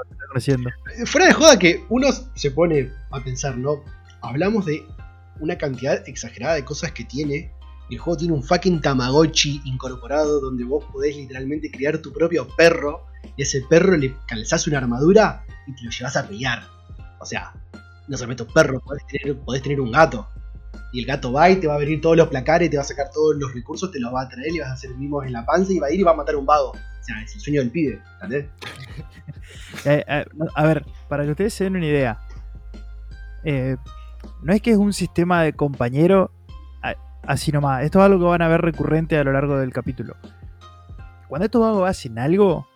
Fuera de joda que uno se pone a pensar, ¿no? Hablamos de una cantidad exagerada de cosas que tiene. El juego tiene un fucking Tamagotchi incorporado donde vos podés literalmente criar tu propio perro y ese perro le calzás una armadura y te lo llevas a pelear. O sea, no solamente un perro, podés tener, un gato. Y el gato va y te va a venir todos los placares, te va a sacar todos los recursos, te los va a traer y vas a hacer mimos en la panza y va a ir y va a matar un vago. O sea, es el sueño del pibe, ¿entendés? Eh, eh, a ver, para que ustedes se den una idea. Eh, no es que es un sistema de compañero así nomás. Esto es algo que van a ver recurrente a lo largo del capítulo. Cuando estos vagos hacen algo,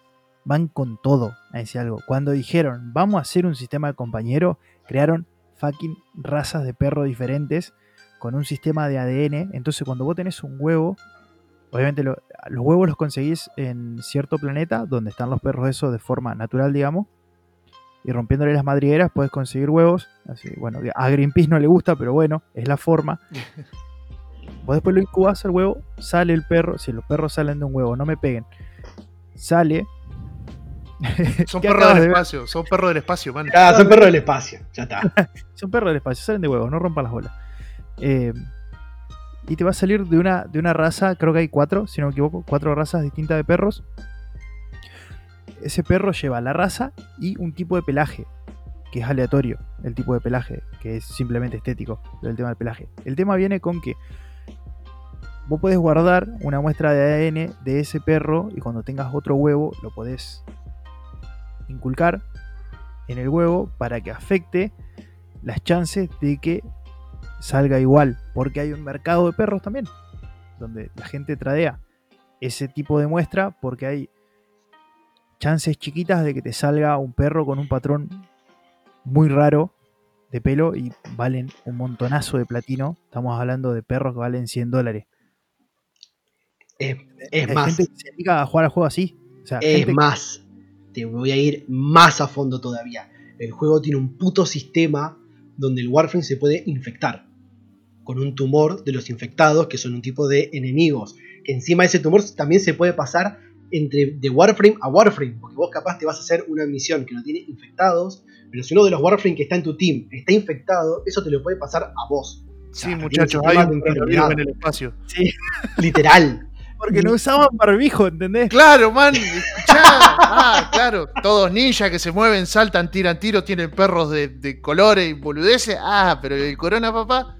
van con todo a decir algo. Cuando dijeron, vamos a hacer un sistema de compañero, crearon fucking razas de perros diferentes con un sistema de ADN. Entonces, cuando vos tenés un huevo, obviamente lo- los huevos los conseguís en cierto planeta donde están los perros esos de forma natural, digamos. Y rompiéndole las madrigueras puedes conseguir huevos. Así, bueno, a Greenpeace no le gusta, pero bueno, es la forma. Vos después lo incubás al huevo, sale el perro. Si los perros salen de un huevo, no me peguen. Sale. Son ¿Qué perros del de espacio, son perros del espacio, man. Ah, son perros del espacio. Ya está. Son perros del espacio, salen de huevos, no rompan las bolas. Eh, y te va a salir de una, de una raza, creo que hay cuatro, si no me equivoco, cuatro razas distintas de perros. Ese perro lleva la raza y un tipo de pelaje, que es aleatorio, el tipo de pelaje, que es simplemente estético, el tema del pelaje. El tema viene con que vos podés guardar una muestra de ADN de ese perro y cuando tengas otro huevo lo podés inculcar en el huevo para que afecte las chances de que salga igual, porque hay un mercado de perros también, donde la gente tradea ese tipo de muestra porque hay chances chiquitas de que te salga un perro con un patrón muy raro de pelo y valen un montonazo de platino. Estamos hablando de perros que valen 100 dólares. Es, es más, gente que se dedica a jugar al juego así. O sea, es gente- más. Te voy a ir más a fondo todavía. El juego tiene un puto sistema donde el Warframe se puede infectar con un tumor de los infectados, que son un tipo de enemigos. Que encima ese tumor también se puede pasar entre de Warframe a Warframe, porque vos capaz te vas a hacer una misión que no tiene infectados, pero si uno de los Warframe que está en tu team está infectado, eso te lo puede pasar a vos. Sí, tiene muchachos, un hay un coronavirus en el espacio. Sí, Literal. porque no usaban barbijo, ¿entendés? Claro, man. Ah, claro. Todos ninjas que se mueven, saltan, tiran tiros, tienen perros de, de colores y boludeces. Ah, pero el corona, papá.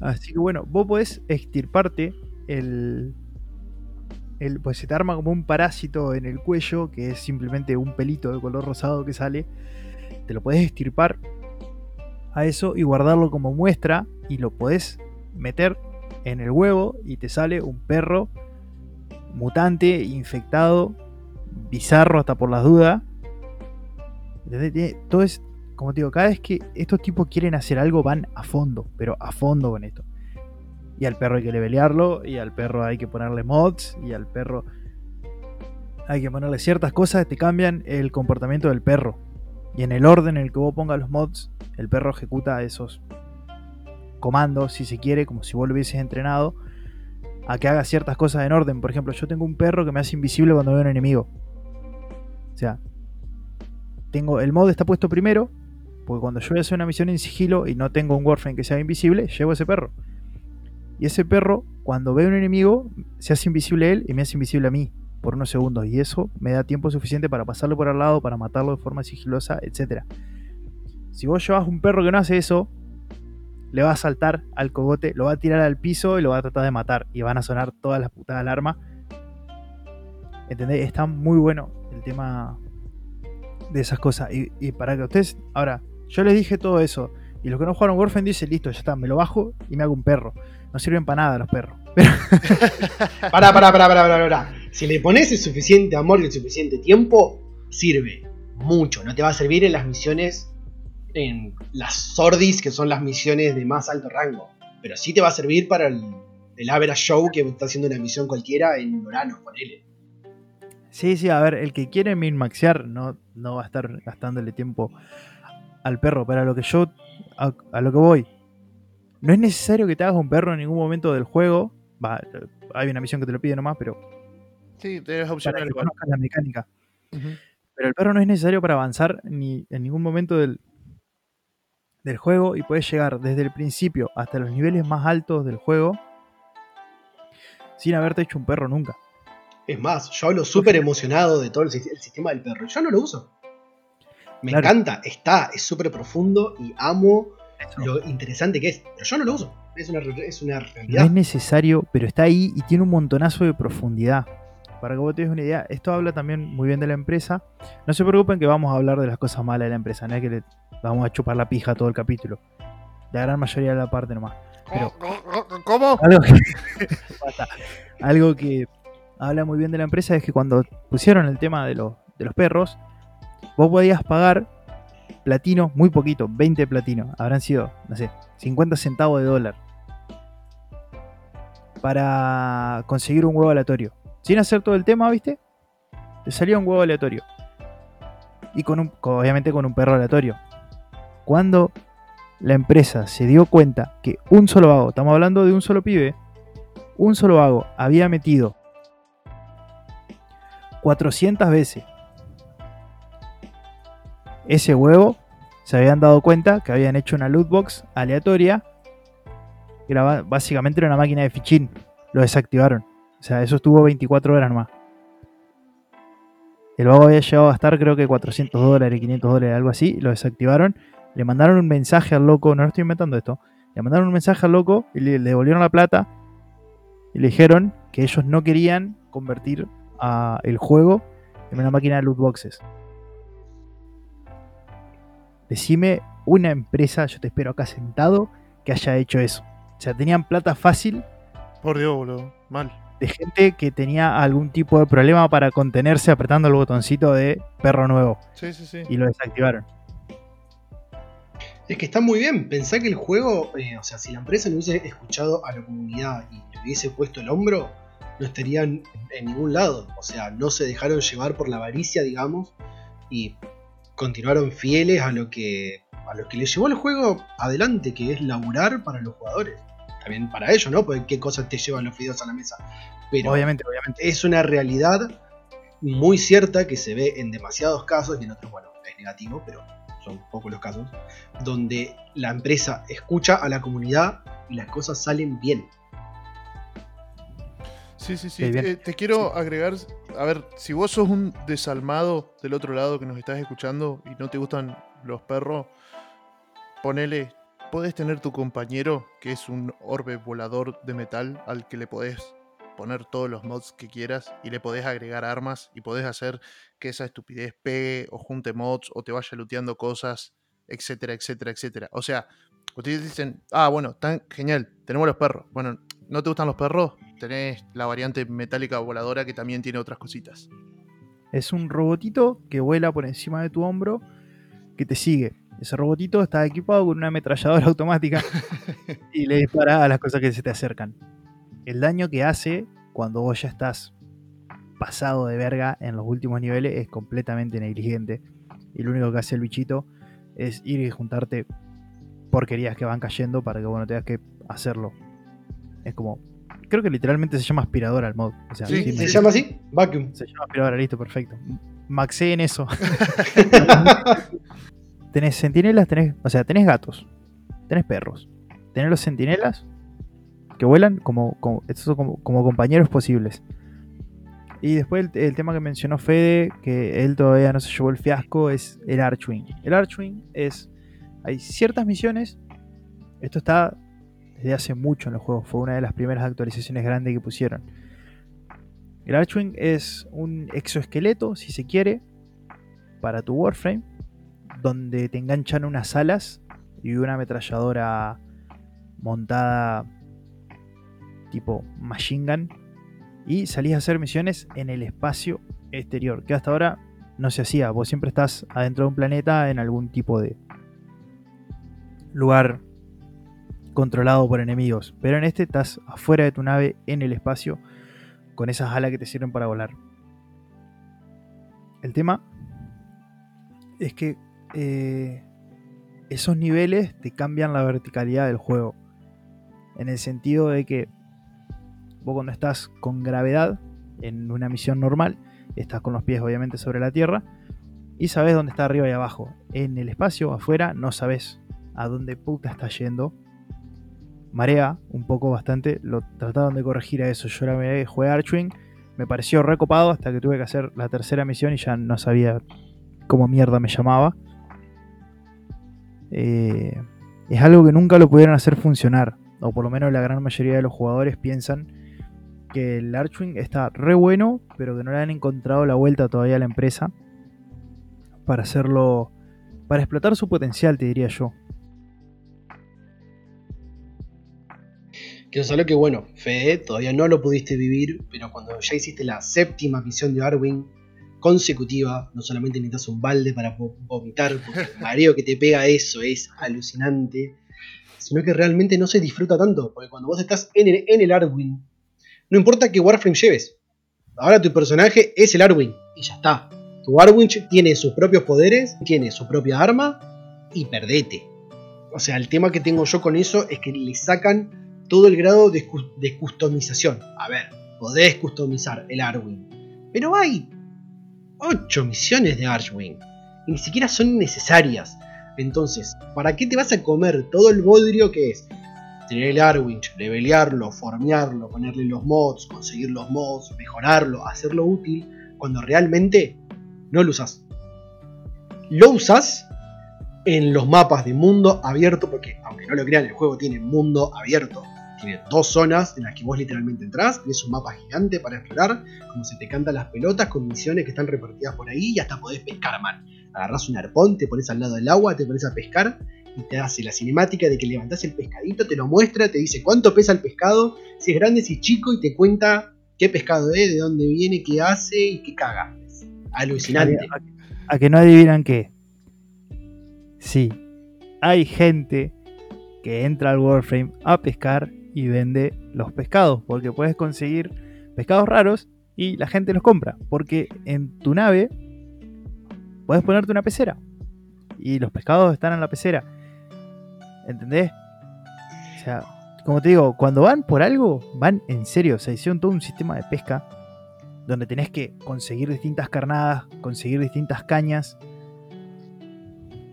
Así que bueno, vos podés extirparte el. Pues se te arma como un parásito en el cuello, que es simplemente un pelito de color rosado que sale. Te lo podés extirpar a eso y guardarlo como muestra. Y lo podés meter en el huevo y te sale un perro mutante, infectado, bizarro hasta por las dudas. Todo es, como te digo, cada vez que estos tipos quieren hacer algo van a fondo, pero a fondo con esto. Y al perro hay que levelearlo, y al perro hay que ponerle mods, y al perro hay que ponerle ciertas cosas que te cambian el comportamiento del perro. Y en el orden en el que vos pongas los mods, el perro ejecuta esos comandos, si se quiere, como si vos lo hubieses entrenado, a que haga ciertas cosas en orden. Por ejemplo, yo tengo un perro que me hace invisible cuando veo un enemigo. O sea, tengo el mod está puesto primero, porque cuando yo voy a hacer una misión en sigilo y no tengo un Warframe que sea invisible, llevo ese perro. Y ese perro, cuando ve un enemigo, se hace invisible él y me hace invisible a mí por unos segundos. Y eso me da tiempo suficiente para pasarlo por al lado, para matarlo de forma sigilosa, etc. Si vos llevas un perro que no hace eso, le va a saltar al cogote, lo va a tirar al piso y lo va a tratar de matar. Y van a sonar todas las putas alarmas. ¿Entendés? Está muy bueno el tema de esas cosas. Y para que ustedes. Ahora, yo les dije todo eso. Y los que no jugaron Warframe dicen, listo, ya está, me lo bajo y me hago un perro. No sirven para nada los perros. Pero, Pará, pará, pará, pará, pará, pará. Si le pones el suficiente amor y el suficiente tiempo, sirve mucho. No te va a servir en las misiones, en las sordis, que son las misiones de más alto rango. Pero sí te va a servir para el, el average show que está haciendo una misión cualquiera en Urano, ponele. sí, sí, a ver, el que quiere minmaxear no, no va a estar gastándole tiempo al perro. Pero a lo que yo. A, a lo que voy. No es necesario que te hagas un perro en ningún momento del juego. Va, hay una misión que te lo pide nomás, pero Sí, es para opcional igual. la mecánica. Pero el perro no es necesario para avanzar ni en ningún momento del, del juego y puedes llegar desde el principio hasta los niveles más altos del juego sin haberte hecho un perro nunca. Es más, yo hablo súper emocionado de todo el sistema del perro. Yo no lo uso. Me Claro. encanta, está, es súper profundo y amo Eso. lo interesante que es. Pero yo no lo uso. Es una, es una No realidad. es necesario, pero está ahí y tiene un montonazo de profundidad. Para que vos te des una idea, esto habla también muy bien de la empresa. No se preocupen que vamos a hablar de las cosas malas de la empresa, no es que le vamos a chupar la pija todo el capítulo. La gran mayoría de la parte nomás. Pero ¿Cómo? algo que. Algo que habla muy bien de la empresa es que cuando pusieron el tema de los, de los perros, vos podías pagar platino, muy poquito, 20 platino, habrán sido, no sé, 50 centavos de dólar, para conseguir un huevo aleatorio. Sin hacer todo el tema, ¿viste? Te salía un huevo aleatorio. Y con obviamente con un perro aleatorio. Cuando la empresa se dio cuenta que un solo vago, estamos hablando de un solo pibe, un solo vago había metido 400 veces ese huevo, se habían dado cuenta que habían hecho una loot box aleatoria. Era, básicamente era una máquina de fichín. Lo desactivaron. O sea, eso estuvo 24 horas más. El vago había llegado a gastar creo que 400 dólares, 500 dólares, algo así. Lo desactivaron. Le mandaron un mensaje al loco. No lo estoy inventando esto. Le mandaron un mensaje al loco y le, le devolvieron la plata. Y le dijeron que ellos no querían convertir el juego en una máquina de loot boxes. Decime una empresa, yo te espero acá sentado, que haya hecho eso. O sea, tenían plata fácil Por Dios, boludo. Mal. de gente que tenía algún tipo de problema para contenerse apretando el botoncito de perro nuevo Sí, sí, sí. y lo desactivaron. Es que está muy bien. Pensá que el juego, eh, o sea, si la empresa no hubiese escuchado a la comunidad y le hubiese puesto el hombro, no estarían en ningún lado. O sea, no se dejaron llevar por la avaricia, digamos, y continuaron fieles a lo que a lo que les llevó el juego adelante, que es laburar para los jugadores. También para ellos, ¿no? Porque qué cosas te llevan los fideos a la mesa. Pero Obviamente, obviamente. es una realidad muy cierta que se ve en demasiados casos y en otros, bueno, es negativo, pero son pocos los casos, donde la empresa escucha a la comunidad y las cosas salen bien. Sí, sí, sí. Eh, te quiero agregar, a ver, si vos sos un desalmado del otro lado que nos estás escuchando y no te gustan los perros, ponele, podés tener tu compañero que es un orbe volador de metal al que le podés poner todos los mods que quieras y le podés agregar armas y podés hacer que esa estupidez pegue o junte mods o te vaya looteando cosas, etcétera, etcétera, etcétera. O sea, ustedes dicen, ah, bueno, tan genial, tenemos los perros. Bueno, ¿no te gustan los perros? Tenés la variante metálica voladora que también tiene otras cositas. Es un robotito que vuela por encima de tu hombro que te sigue. Ese robotito está equipado con una ametralladora automática y le dispara a las cosas que se te acercan. El daño que hace cuando vos ya estás pasado de verga en los últimos niveles es completamente negligente. Y lo único que hace el bichito es ir y juntarte porquerías que van cayendo para que vos no tengas que hacerlo. Es como. Creo que literalmente se llama aspiradora al mod. O sea, Sí, ¿Se llama así? Vacuum. Se llama aspiradora, listo, perfecto. Maxé en eso. tenés centinelas, tenés. O sea, tenés gatos. Tenés perros. Tenés los centinelas que vuelan como, como, como compañeros posibles. Y después el, el tema que mencionó Fede, que él todavía no se llevó el fiasco, es el Archwing. El Archwing es. Hay ciertas misiones. Esto está desde hace mucho en los juegos. Fue una de las primeras actualizaciones grandes que pusieron. El Archwing es un exoesqueleto, si se quiere, para tu Warframe, donde te enganchan unas alas y una ametralladora montada tipo machine gun y salís a hacer misiones en el espacio exterior, que hasta ahora no se hacía. Vos siempre estás adentro de un planeta en algún tipo de lugar controlado por enemigos, pero en este estás afuera de tu nave en el espacio con esas alas que te sirven para volar. El tema es que eh, esos niveles te cambian la verticalidad del juego. En el sentido de que vos cuando estás con gravedad en una misión normal, estás con los pies obviamente sobre la tierra y sabes dónde está arriba y abajo. En el espacio, afuera, no sabes a dónde puta está yendo. Marea un poco bastante, lo trataron de corregir a eso. Yo la miré, jugué Archwing, me pareció recopado hasta que tuve que hacer la tercera misión y ya no sabía cómo mierda me llamaba. Eh, es algo que nunca lo pudieron hacer funcionar, o por lo menos la gran mayoría de los jugadores piensan que el Archwing está re bueno, pero que no le han encontrado la vuelta todavía a la empresa para hacerlo, para explotar su potencial, te diría yo. Que es algo que, bueno, Fede, todavía no lo pudiste vivir, pero cuando ya hiciste la séptima misión de Arwing consecutiva, no solamente necesitas un balde para vomitar, porque el mareo que te pega eso es alucinante, sino que realmente no se disfruta tanto, porque cuando vos estás en el, en el Arwing, no importa qué Warframe lleves, ahora tu personaje es el Arwing, y ya está. Tu Arwing tiene sus propios poderes, tiene su propia arma, y perdete. O sea, el tema que tengo yo con eso es que le sacan todo el grado de, customización. A ver, podés customizar el Arwing, pero hay 8 misiones de Archwing, y ni siquiera son necesarias. Entonces, ¿para qué te vas a comer todo el bodrio que es tener el Arwinch, levelearlo, formearlo, ponerle los mods, conseguir los mods, mejorarlo, hacerlo útil, cuando realmente no lo usas? Lo usas en los mapas de mundo abierto, porque aunque no lo crean, el juego tiene mundo abierto. Tiene dos zonas en las que vos literalmente entrás, tienes un mapa gigante para explorar, como se te cantan las pelotas con misiones que están repartidas por ahí y hasta podés pescar, man agarras un arpón, te pones al lado del agua, te pones a pescar y te hace la cinemática de que levantás el pescadito, te lo muestra, te dice cuánto pesa el pescado, si es grande, si es chico y te cuenta qué pescado es, de dónde viene, qué hace y qué caga. alucinante. A, que no adivinan qué. Sí, hay gente que entra al Warframe a pescar y vende los pescados, porque puedes conseguir pescados raros y la gente los compra, porque en tu nave puedes ponerte una pecera. Y los pescados están en la pecera. ¿Entendés? O sea, como te digo, cuando van por algo, van en serio. O sea, hicieron todo un sistema de pesca donde tenés que conseguir distintas carnadas, conseguir distintas cañas.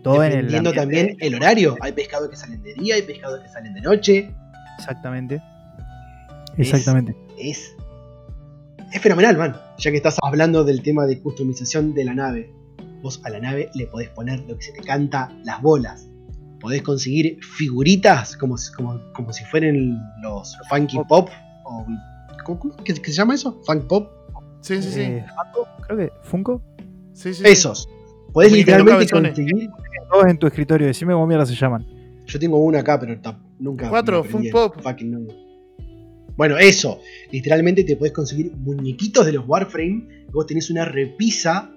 Todo en el. también el horario. Hay pescados que salen de día, hay pescados que salen de noche. Exactamente. Exactamente. Es, es, fenomenal, man. Ya que estás hablando del tema de customización de la nave vos a la nave le podés poner lo que se te canta las bolas. Podés conseguir figuritas como, como, como si fueran los Funky Pop. O, ¿cómo, ¿Qué, se llama eso? ¿Funk Pop? Sí, sí, sí. Eh, creo que Funko. Sí, sí, Esos. Podés literalmente conseguir. Todos en tu escritorio, decime cómo mierda se llaman. Yo tengo uno acá, pero nunca. Cuatro, Funk Pop. Bueno, eso. Literalmente te podés conseguir muñequitos de los Warframe. Vos tenés una repisa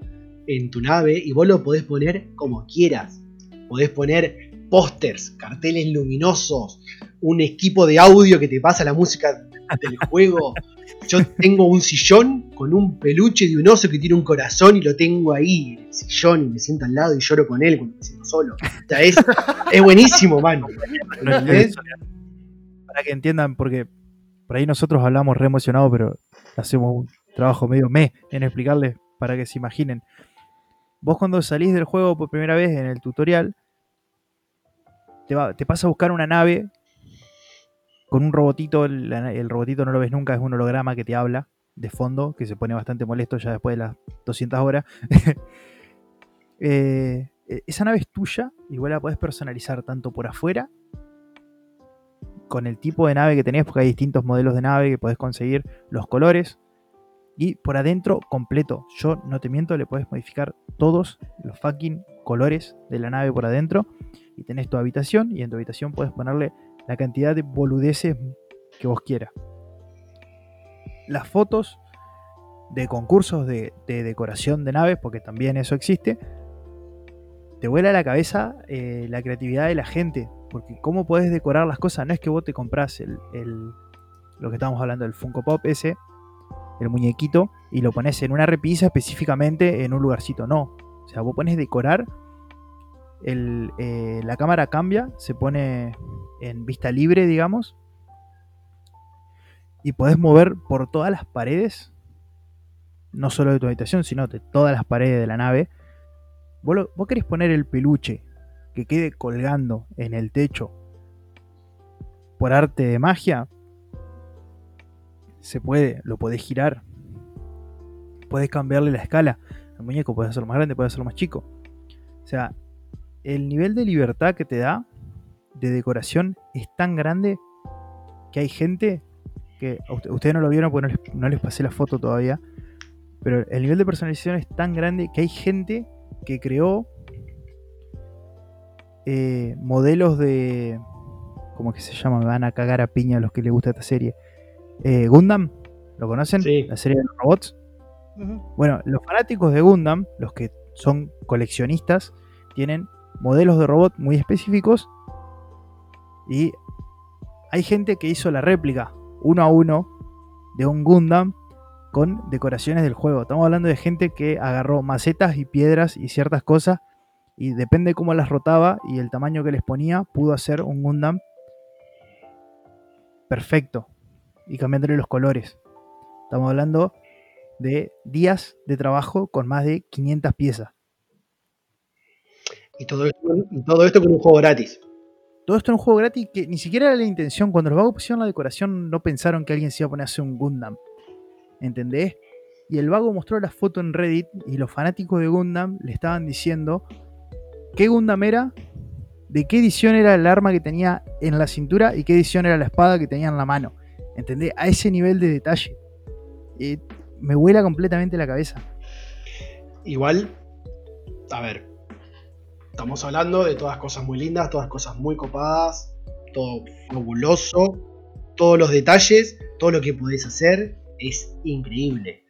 en tu nave y vos lo podés poner como quieras. Podés poner pósters, carteles luminosos, un equipo de audio que te pasa la música del juego. Yo tengo un sillón con un peluche de un oso que tiene un corazón y lo tengo ahí en el sillón y me siento al lado y lloro con él cuando me siento solo. O sea, es, es buenísimo, mano. Para que entiendan, porque por ahí nosotros hablamos re emocionados, pero hacemos un trabajo medio me en explicarles para que se imaginen. Vos cuando salís del juego por primera vez en el tutorial, te, va, te pasa a buscar una nave con un robotito, el, robotito no lo ves nunca, es un holograma que te habla de fondo, que se pone bastante molesto ya después de las 200 horas. Eh, e, esa nave es tuya, igual la podés personalizar tanto por afuera, con el tipo de nave que tenés, porque hay distintos modelos de nave que podés conseguir, los colores, y por adentro completo. Yo no te miento, le puedes modificar todos los fucking colores de la nave por adentro. Y tenés tu habitación y en tu habitación puedes ponerle la cantidad de boludeces que vos quieras. Las fotos de concursos de, decoración de naves, porque también eso existe, te vuela a la cabeza eh, la creatividad de la gente. Porque cómo puedes decorar las cosas, no es que vos te compras el, lo que estábamos hablando, el Funko Pop ese, el muñequito y lo pones en una repisa específicamente en un lugarcito. No. O sea, vos pones decorar. Eh, la cámara cambia, se pone en vista libre, digamos. Y podés mover por todas las paredes. No solo de tu habitación, sino de todas las paredes de la nave. Vos, vos querés poner el peluche que quede colgando en el techo por arte de magia, se puede, lo podés girar. Puedes cambiarle la escala. El muñeco puede hacerlo más grande, puede hacerlo más chico. O sea, el nivel de libertad que te da de decoración es tan grande que hay gente que ustedes no lo vieron porque no les, pasé la foto todavía. Pero el nivel de personalización es tan grande que hay gente que creó eh, modelos de. ¿cómo que se llama? Me van a cagar a piña los que les gusta esta serie. Eh, Gundam, ¿lo conocen? Sí. La serie de los robots. Bueno, los fanáticos de Gundam, los que son coleccionistas, tienen modelos de robot muy específicos y hay gente que hizo la réplica uno a uno de un Gundam con decoraciones del juego. Estamos hablando de gente que agarró macetas y piedras y ciertas cosas y depende cómo las rotaba y el tamaño que les ponía, pudo hacer un Gundam perfecto y cambiándole los colores. Estamos hablando de días de trabajo con más de 500 piezas. Y todo esto, todo esto con un juego gratis. Todo esto en un juego gratis que ni siquiera era la intención. Cuando los vagos pusieron la decoración, no pensaron que alguien se iba a poner a hacer un Gundam. ¿Entendés? Y el vago mostró la foto en Reddit y los fanáticos de Gundam le estaban diciendo qué Gundam era, de qué edición era el arma que tenía en la cintura y qué edición era la espada que tenía en la mano. ¿Entendés? A ese nivel de detalle. Eh, me vuela completamente la cabeza. Igual, a ver, estamos hablando de todas cosas muy lindas, todas cosas muy copadas, todo fabuloso, todos los detalles, todo lo que podés hacer es increíble.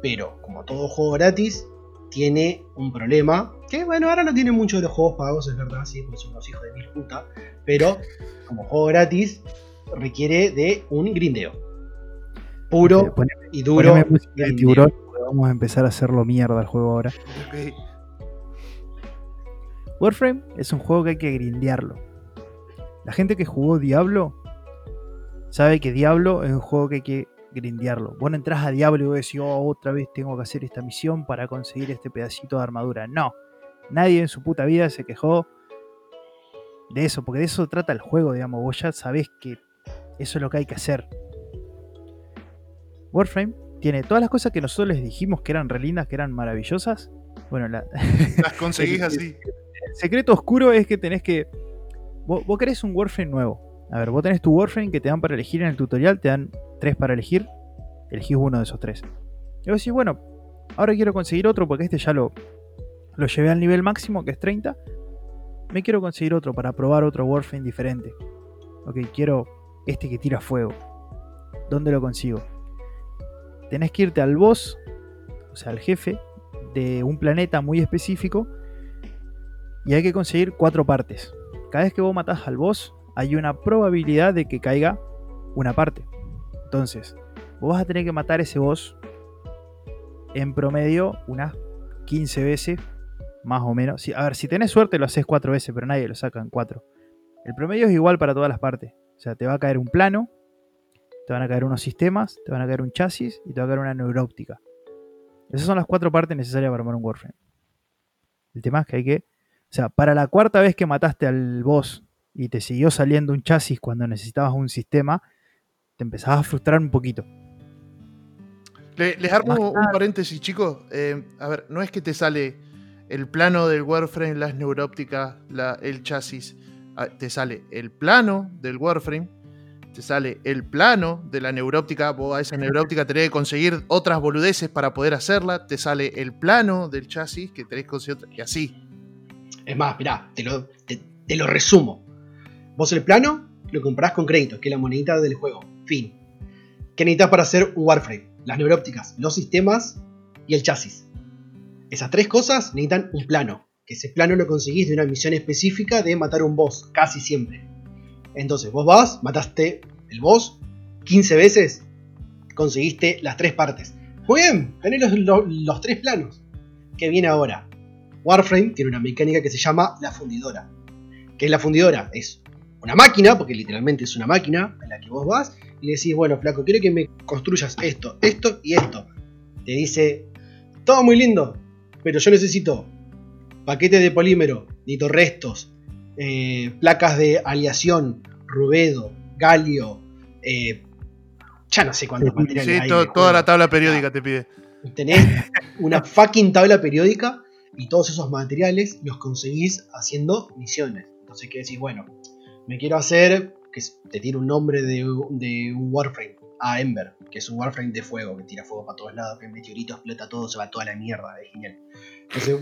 Pero como todo juego gratis, tiene un problema. Que bueno, ahora no tiene mucho de los juegos pagos, es verdad, sí, porque son unos hijos de mil puta. Pero como juego gratis, requiere de un grindeo. Puro Poneme- y duro. grindeo. tiburón, vamos a empezar a hacerlo mierda el juego ahora. Ok. Warframe es un juego que hay que grindearlo. La gente que jugó Diablo sabe que Diablo es un juego que hay que grindearlo. Vos no entras a Diablo y vos decís, oh, otra vez tengo que hacer esta misión para conseguir este pedacito de armadura. No, nadie en su puta vida se quejó de eso, porque de eso trata el juego, digamos. Vos ya sabés que eso es lo que hay que hacer. Warframe tiene todas las cosas que nosotros les dijimos que eran re lindas, que eran maravillosas. Bueno, la, Las conseguís así. Secreto oscuro es que tenés que. Vos, vos querés un Warframe nuevo. A ver, vos tenés tu Warframe que te dan para elegir en el tutorial, te dan tres para elegir. Elegís uno de esos tres. Y vos decís, bueno, ahora quiero conseguir otro porque este ya lo, lo llevé al nivel máximo, que es 30. Me quiero conseguir otro para probar otro Warframe diferente. Ok, quiero este que tira fuego. ¿Dónde lo consigo? Tenés que irte al boss, o sea, al jefe de un planeta muy específico y hay que conseguir cuatro partes. Cada vez que vos matás al boss, hay una probabilidad de que caiga una parte. Entonces, vos vas a tener que matar ese boss en promedio unas 15 veces, más o menos. A ver, si tenés suerte lo haces cuatro veces, pero nadie lo saca en cuatro. El promedio es igual para todas las partes. O sea, te va a caer un plano, te van a caer unos sistemas, te van a caer un chasis y te va a caer una neuróptica. Esas son las cuatro partes necesarias para armar un Warframe. El tema es que hay que. O sea, para la cuarta vez que mataste al boss y te siguió saliendo un chasis cuando necesitabas un sistema, te empezabas a frustrar un poquito. Le- les armo un paréntesis, chicos. Eh, a ver, no es que te sale el plano del Warframe, las neurópticas, la- el chasis. Ah, te sale el plano del Warframe, te sale el plano de la neuróptica. Vos a esa neuróptica tenés que conseguir otras boludeces para poder hacerla. Te sale el plano del chasis que tenés que conseguir otra- y así. Es más, mirá, te lo, resumo. Vos el plano lo comprás con créditos, que es la monedita del juego. Fin. ¿Qué necesitas para hacer un Warframe? Las neurópticas, los sistemas y el chasis. Esas tres cosas necesitan un plano. Que ese plano lo conseguís de una misión específica de matar un boss, casi siempre. Entonces, vos vas, mataste el boss 15 veces, conseguiste las tres partes. Muy bien, tenés los, los- los tres planos. ¿Qué viene ahora? Warframe tiene una mecánica que se llama la fundidora. ¿Qué es la fundidora? Es una máquina, porque literalmente es una máquina en la que vos vas y le decís, bueno, flaco, quiero que me construyas esto, esto y esto. Te dice, todo muy lindo, pero yo necesito paquetes de polímero, necesito restos, eh, placas de aleación, rubedo, galio, eh, ya no sé cuántos materiales Sí, hay. to- toda la tabla periódica te pide. Tenés una fucking tabla periódica y todos esos materiales los conseguís haciendo misiones. Entonces, ¿qué decís? Bueno, me quiero hacer, que te tiene un nombre de, un Warframe, a Ember, que es un Warframe de fuego, que tira fuego para todos lados, que el meteorito explota todo, se va toda la mierda, es genial. Entonces,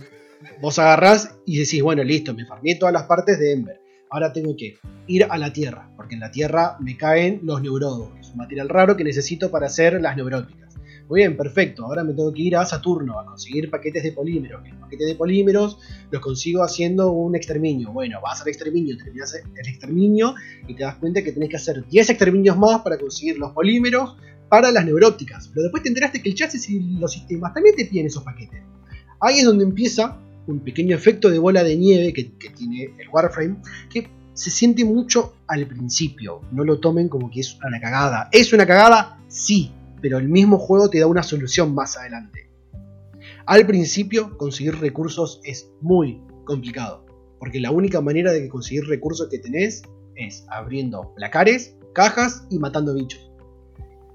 vos agarrás y decís, bueno, listo, me farmé todas las partes de Ember. ahora tengo que ir a la Tierra, porque en la Tierra me caen los neurodos, que un material raro que necesito para hacer las neuróticas. Muy bien, perfecto, ahora me tengo que ir a Saturno a conseguir paquetes de polímeros. Los paquetes de polímeros los consigo haciendo un exterminio. Bueno, vas al exterminio, terminas el exterminio y te das cuenta que tenés que hacer 10 exterminios más para conseguir los polímeros para las neurópticas. Pero después te enteraste que el chasis y los sistemas también te piden esos paquetes. Ahí es donde empieza un pequeño efecto de bola de nieve que, que tiene el Warframe, que se siente mucho al principio. No lo tomen como que es una cagada. ¿Es una cagada? Sí, pero el mismo juego te da una solución más adelante. Al principio, conseguir recursos es muy complicado, porque la única manera de conseguir recursos que tenés es abriendo placares, cajas y matando bichos.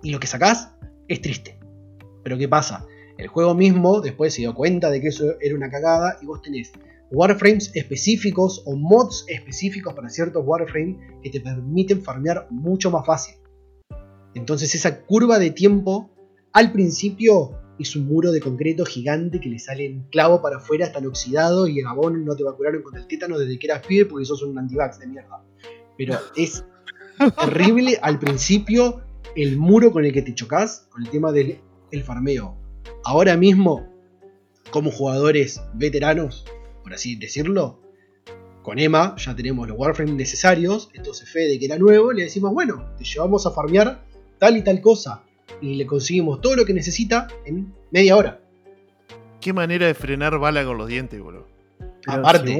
Y lo que sacás es triste. Pero ¿qué pasa? El juego mismo después se dio cuenta de que eso era una cagada y vos tenés warframes específicos o mods específicos para ciertos warframes que te permiten farmear mucho más fácil. Entonces esa curva de tiempo al principio es un muro de concreto gigante que le sale en clavo para afuera, tan oxidado y Gabón no te vacunaron con el tétano desde que eras pibe porque sos un antivax de mierda. Pero es terrible al principio el muro con el que te chocas con el tema del el farmeo. Ahora mismo, como jugadores veteranos, por así decirlo, con Emma ya tenemos los Warframes necesarios, entonces Fede que era nuevo, le decimos, bueno, te llevamos a farmear tal y tal cosa. Y le conseguimos todo lo que necesita en media hora. Qué manera de frenar bala con los dientes, boludo. Aparte.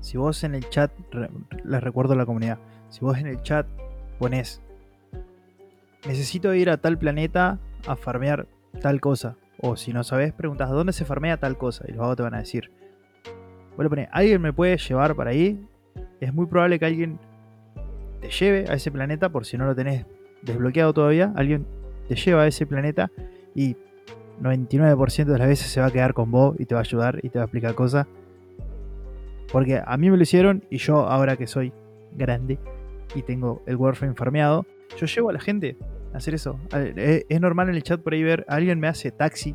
Si vos, en el chat, les recuerdo a la comunidad, si vos en el chat pones, necesito ir a tal planeta a farmear tal cosa. O si no sabes, preguntas, ¿dónde se farmea tal cosa? Y los vagos te van a decir. Bueno, pone, ¿alguien me puede llevar para ahí? Es muy probable que alguien te lleve a ese planeta por si no lo tenés desbloqueado todavía, alguien te lleva a ese planeta y 99% de las veces se va a quedar con vos y te va a ayudar y te va a explicar cosas. Porque a mí me lo hicieron y yo ahora que soy grande y tengo el Warframe farmeado, yo llevo a la gente a hacer eso. Eh, es normal en el chat por ahí ver, alguien me hace taxi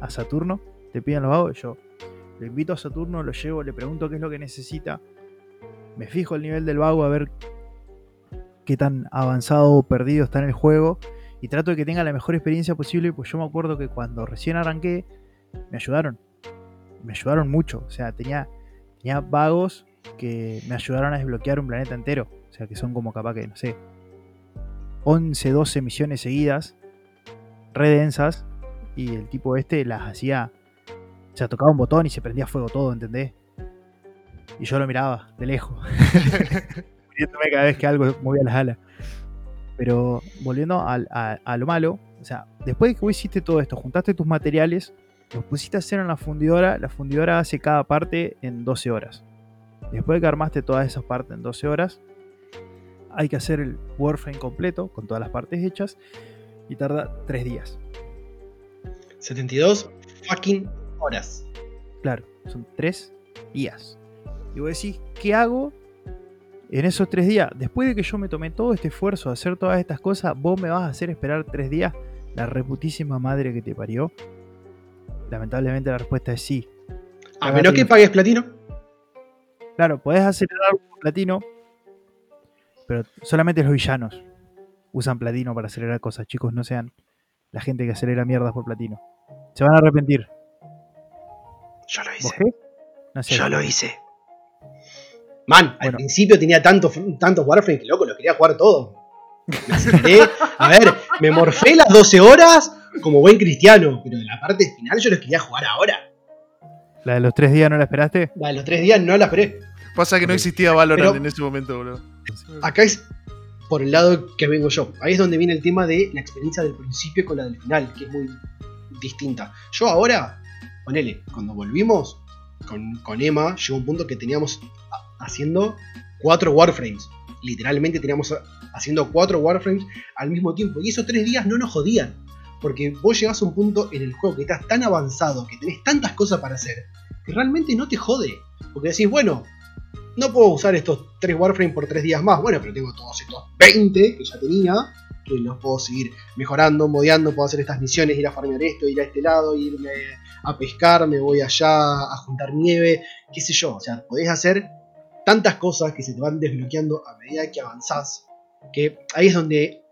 a Saturno, te piden los vagos, yo lo invito a Saturno, lo llevo, le pregunto qué es lo que necesita, me fijo el nivel del vago a ver qué tan avanzado o perdido está en el juego y trato de que tenga la mejor experiencia posible, pues yo me acuerdo que cuando recién arranqué me ayudaron, me ayudaron mucho, o sea, tenía, tenía vagos que me ayudaron a desbloquear un planeta entero, o sea, que son como capaz que, no sé, 11, 12 misiones seguidas, redensas, y el tipo este las hacía, o sea, tocaba un botón y se prendía fuego todo, ¿entendés? Y yo lo miraba de lejos. cada vez que algo movía las alas. Pero volviendo a, lo malo, o sea, después de que vos hiciste todo esto, juntaste tus materiales, los pusiste a hacer en la fundidora, la fundidora hace cada parte en 12 horas. Después de que armaste todas esas partes en 12 horas, hay que hacer el Warframe completo, con todas las partes hechas, y tarda 3 días. 72 fucking horas. Claro, son 3 días. Y vos decís, ¿qué hago en esos tres días, después de que yo me tomé todo este esfuerzo de hacer todas estas cosas, vos me vas a hacer esperar tres días la reputísima madre que te parió. Lamentablemente la respuesta es sí. A menos que pagues platino. Claro, podés acelerar por platino, pero solamente los villanos usan platino para acelerar cosas. Chicos, no sean la gente que acelera mierdas por platino. Se van a arrepentir. Yo lo hice. Yo lo hice. Man, al principio tenía tantos tantos Warframe que loco, lo quería jugar todo. Me aceleré. A ver, me morfé las 12 horas como buen cristiano, pero en la parte final yo los quería jugar ahora. ¿La de los 3 días no la esperaste? La de los 3 días no la esperé. Pasa que no existía Valorant en ese momento, bro. Acá es por el lado que vengo yo. Ahí es donde viene el tema de la experiencia del principio con la del final, que es muy distinta. Yo ahora, ponele, cuando volvimos con, con Emma, llegó un punto que teníamos haciendo cuatro Warframes. Literalmente teníamos haciendo cuatro Warframes al mismo tiempo. Y esos tres días no nos jodían. Porque vos llegás a un punto en el juego que estás tan avanzado, que tenés tantas cosas para hacer, que realmente no te jode. Porque decís, bueno, no puedo usar estos tres Warframes por tres días más. Bueno, pero tengo todos estos 20 que ya tenía, que los puedo seguir mejorando, modeando, puedo hacer estas misiones, ir a farmear esto, ir a este lado, irme a pescar, me voy allá a juntar nieve, qué sé yo. O sea, podés hacer tantas cosas que se te van desbloqueando a medida que avanzás, que ahí es donde,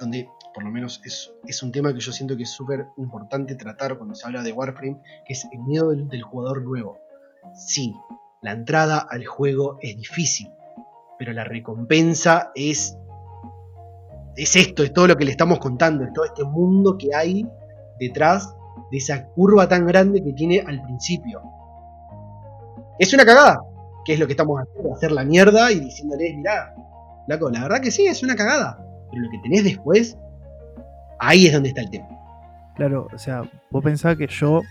donde por lo menos es, es un tema que yo siento que es súper importante tratar cuando se habla de Warframe, que es el miedo del, del jugador nuevo. Sí, la entrada al juego es difícil, pero la recompensa es es esto, es todo lo que le estamos contando, es todo este mundo que hay detrás de esa curva tan grande que tiene al principio. Es una cagada, que es lo que estamos haciendo, hacer la mierda y diciéndoles, mirá, Laco, la verdad que sí, es una cagada, pero lo que tenés después, ahí es donde está el tema. Claro, o sea, vos pensás que yo.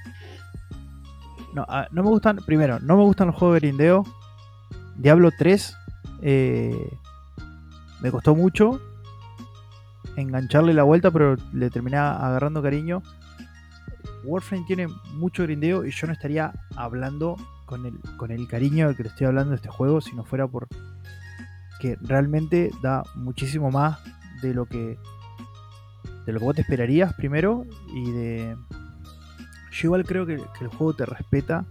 No, ah, no me gustan. Primero, no me gustan los juegos de grindeo. Diablo 3 eh, me costó mucho engancharle la vuelta, pero le terminé agarrando cariño. Warframe tiene mucho grindeo y yo no estaría hablando con el, con el cariño del que le estoy hablando de este juego si no fuera por que realmente da muchísimo más de lo que de lo que vos te esperarías primero y de yo igual creo que, el juego te respeta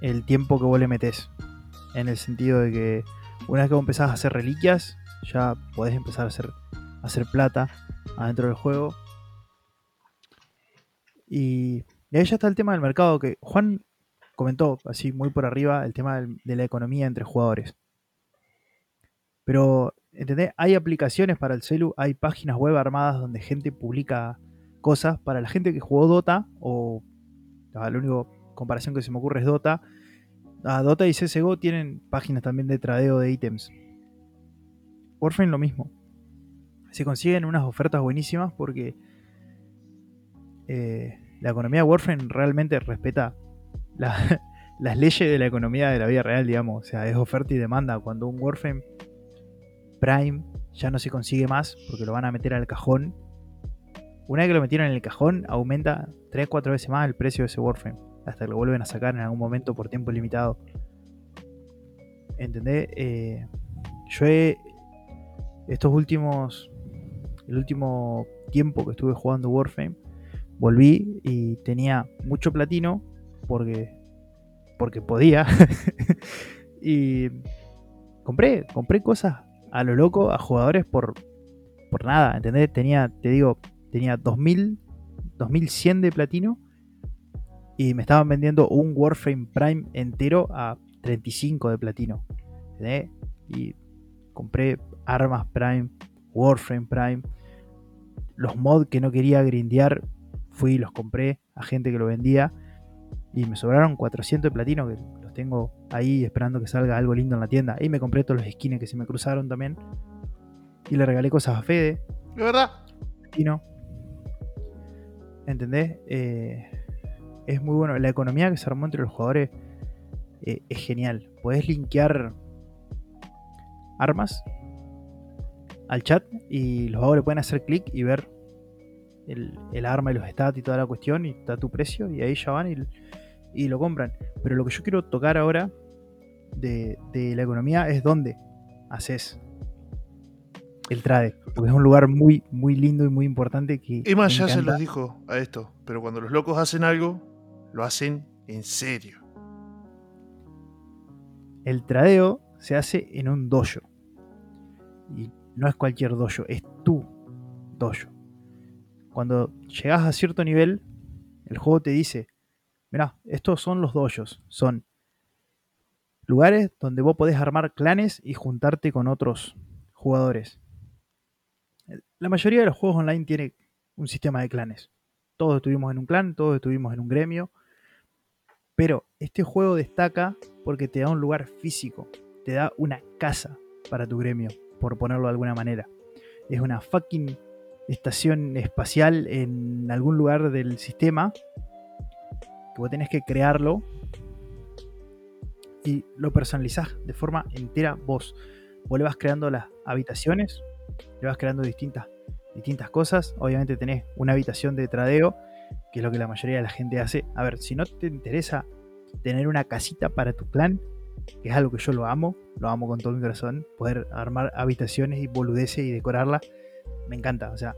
el tiempo que vos le metes en el sentido de que una vez que vos empezás a hacer reliquias ya podés empezar a hacer hacer plata adentro del juego. Y, ahí ya está el tema del mercado que Juan comentó así muy por arriba el tema de la economía entre jugadores. Pero, ¿entendés? Hay aplicaciones para el celu, hay páginas web armadas donde gente publica cosas. Para la gente que jugó Dota, o la única comparación que se me ocurre es Dota. A Dota y CSGO tienen páginas también de tradeo de ítems. Warframe lo mismo se consiguen unas ofertas buenísimas porque eh, la economía de Warframe realmente respeta las leyes de la economía de la vida real, digamos. O sea, es oferta y demanda. Cuando un Warframe Prime ya no se consigue más porque lo van a meter al cajón. Una vez que lo metieron en el cajón, aumenta 3-4 veces más el precio de ese Warframe. Hasta que lo vuelven a sacar en algún momento por tiempo limitado. ¿Entendés? Eh, yo he. Estos últimos el último tiempo que estuve jugando Warframe, volví y tenía mucho platino porque, porque podía. y compré, compré cosas a lo loco a jugadores por, por nada, ¿entendés? Tenía, te digo, tenía 2000, 2100 de platino y me estaban vendiendo un Warframe Prime entero a 35 de platino. Y compré armas Prime, Warframe Prime, los mods que no quería grindear, fui y los compré a gente que lo vendía. Y me sobraron 400 de platino que los tengo ahí esperando que salga algo lindo en la tienda. Y me compré todos los skins que se me cruzaron también. Y le regalé cosas a Fede. ¿De verdad? Platino. ¿Entendés? Eh, es muy bueno. La economía que se armó entre los jugadores eh, es genial. Podés linkear armas al chat y los jugadores pueden hacer clic y ver el, arma y los stats y toda la cuestión y está tu precio y ahí ya van y, lo compran. Pero lo que yo quiero tocar ahora de, la economía es dónde haces el trade. Porque es un lugar muy, muy lindo y muy importante que... Y más ya se los dijo a esto, pero cuando los locos hacen algo, lo hacen en serio. El tradeo se hace en un dojo. Y no es cualquier dojo, es tu dojo. Cuando llegas a cierto nivel, el juego te dice, mira, estos son los dojos, son lugares donde vos podés armar clanes y juntarte con otros jugadores. La mayoría de los juegos online tiene un sistema de clanes. Todos estuvimos en un clan, todos estuvimos en un gremio. Pero este juego destaca porque te da un lugar físico, te da una casa para tu gremio por ponerlo de alguna manera. Es una fucking estación espacial en algún lugar del sistema que vos tenés que crearlo y lo personalizás de forma entera vos. Vos le vas creando las habitaciones, le vas creando distintas, distintas cosas. Obviamente tenés una habitación de tradeo, que es lo que la mayoría de la gente hace. A ver, si no te interesa tener una casita para tu clan, que es algo que yo lo amo, lo amo con todo mi corazón, poder armar habitaciones y boludeces y decorarla, me encanta. O sea,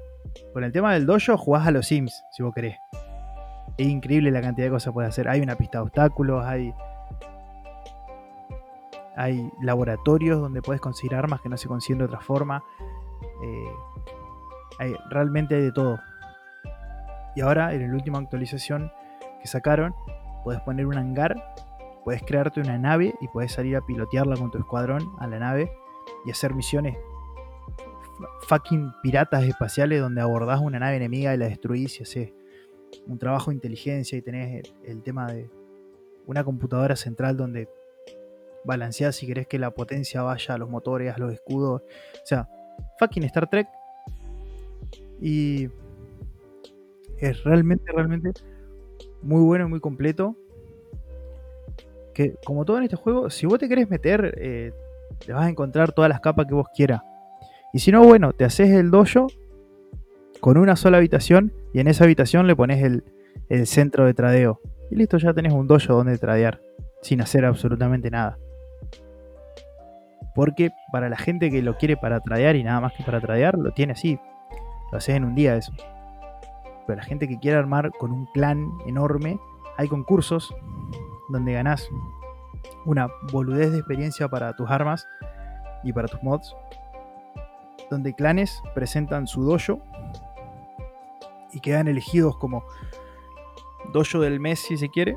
con el tema del dojo jugás a los Sims, si vos querés. Es increíble la cantidad de cosas que puedes hacer. Hay una pista de obstáculos, hay. hay laboratorios donde puedes conseguir armas que no se consiguen de otra forma. Eh, hay, realmente hay de todo. Y ahora, en la última actualización que sacaron, puedes poner un hangar, puedes crearte una nave y puedes salir a pilotearla con tu escuadrón a la nave y hacer misiones fucking piratas espaciales donde abordás una nave enemiga y la destruís y haces un trabajo de inteligencia y tenés el, tema de una computadora central donde balanceás si querés que la potencia vaya a los motores, a los escudos. O sea, fucking Star Trek. Y es realmente, realmente muy bueno y muy completo. Que como todo en este juego, si vos te querés meter, eh, te vas a encontrar todas las capas que vos quieras. Y si no, bueno, te haces el dojo con una sola habitación y en esa habitación le pones el, centro de tradeo. Y listo, ya tenés un dojo donde tradear, sin hacer absolutamente nada. Porque para la gente que lo quiere para tradear y nada más que para tradear, lo tiene así. Lo haces en un día eso. Pero la gente que quiere armar con un clan enorme, hay concursos donde ganás una boludez de experiencia para tus armas y para tus mods donde clanes presentan su dojo y quedan elegidos como dojo del mes si se quiere.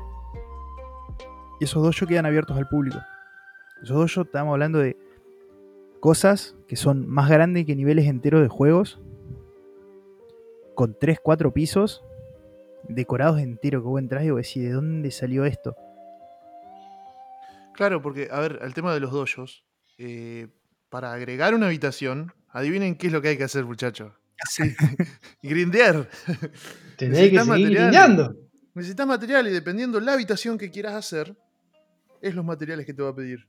Y esos dojos quedan abiertos al público. Esos dojos estamos hablando de cosas que son más grandes que niveles enteros de juegos. Con 3, 4 pisos. Decorados enteros que vos entras y decís, ¿de dónde salió esto? Claro, porque, a ver, el tema de los dojos. Eh, para agregar una habitación, Adivinen qué es lo que hay que hacer, muchachos. Sí. grindear. Tenés que seguir grindeando. Necesitas material y dependiendo la habitación que quieras hacer, es los materiales que te va a pedir.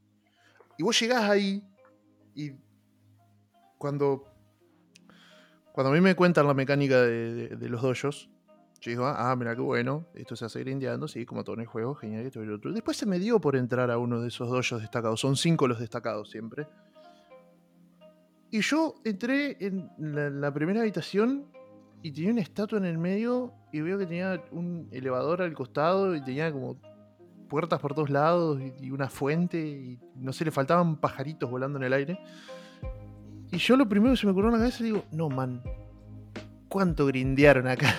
Y vos llegás ahí y cuando, cuando a mí me cuentan la mecánica de, los dojos, yo digo, ah, mira qué bueno, esto se hace grindeando, sí, como todo en el juego, genial, esto y lo otro. Después se me dio por entrar a uno de esos dojos destacados, son cinco los destacados siempre. Y yo entré en la, primera habitación y tenía una estatua en el medio y veo que tenía un elevador al costado y tenía como puertas por todos lados y, una fuente y no sé, le faltaban pajaritos volando en el aire. Y yo lo primero que se me ocurrió en la cabeza digo, no man, ¿cuánto grindearon acá?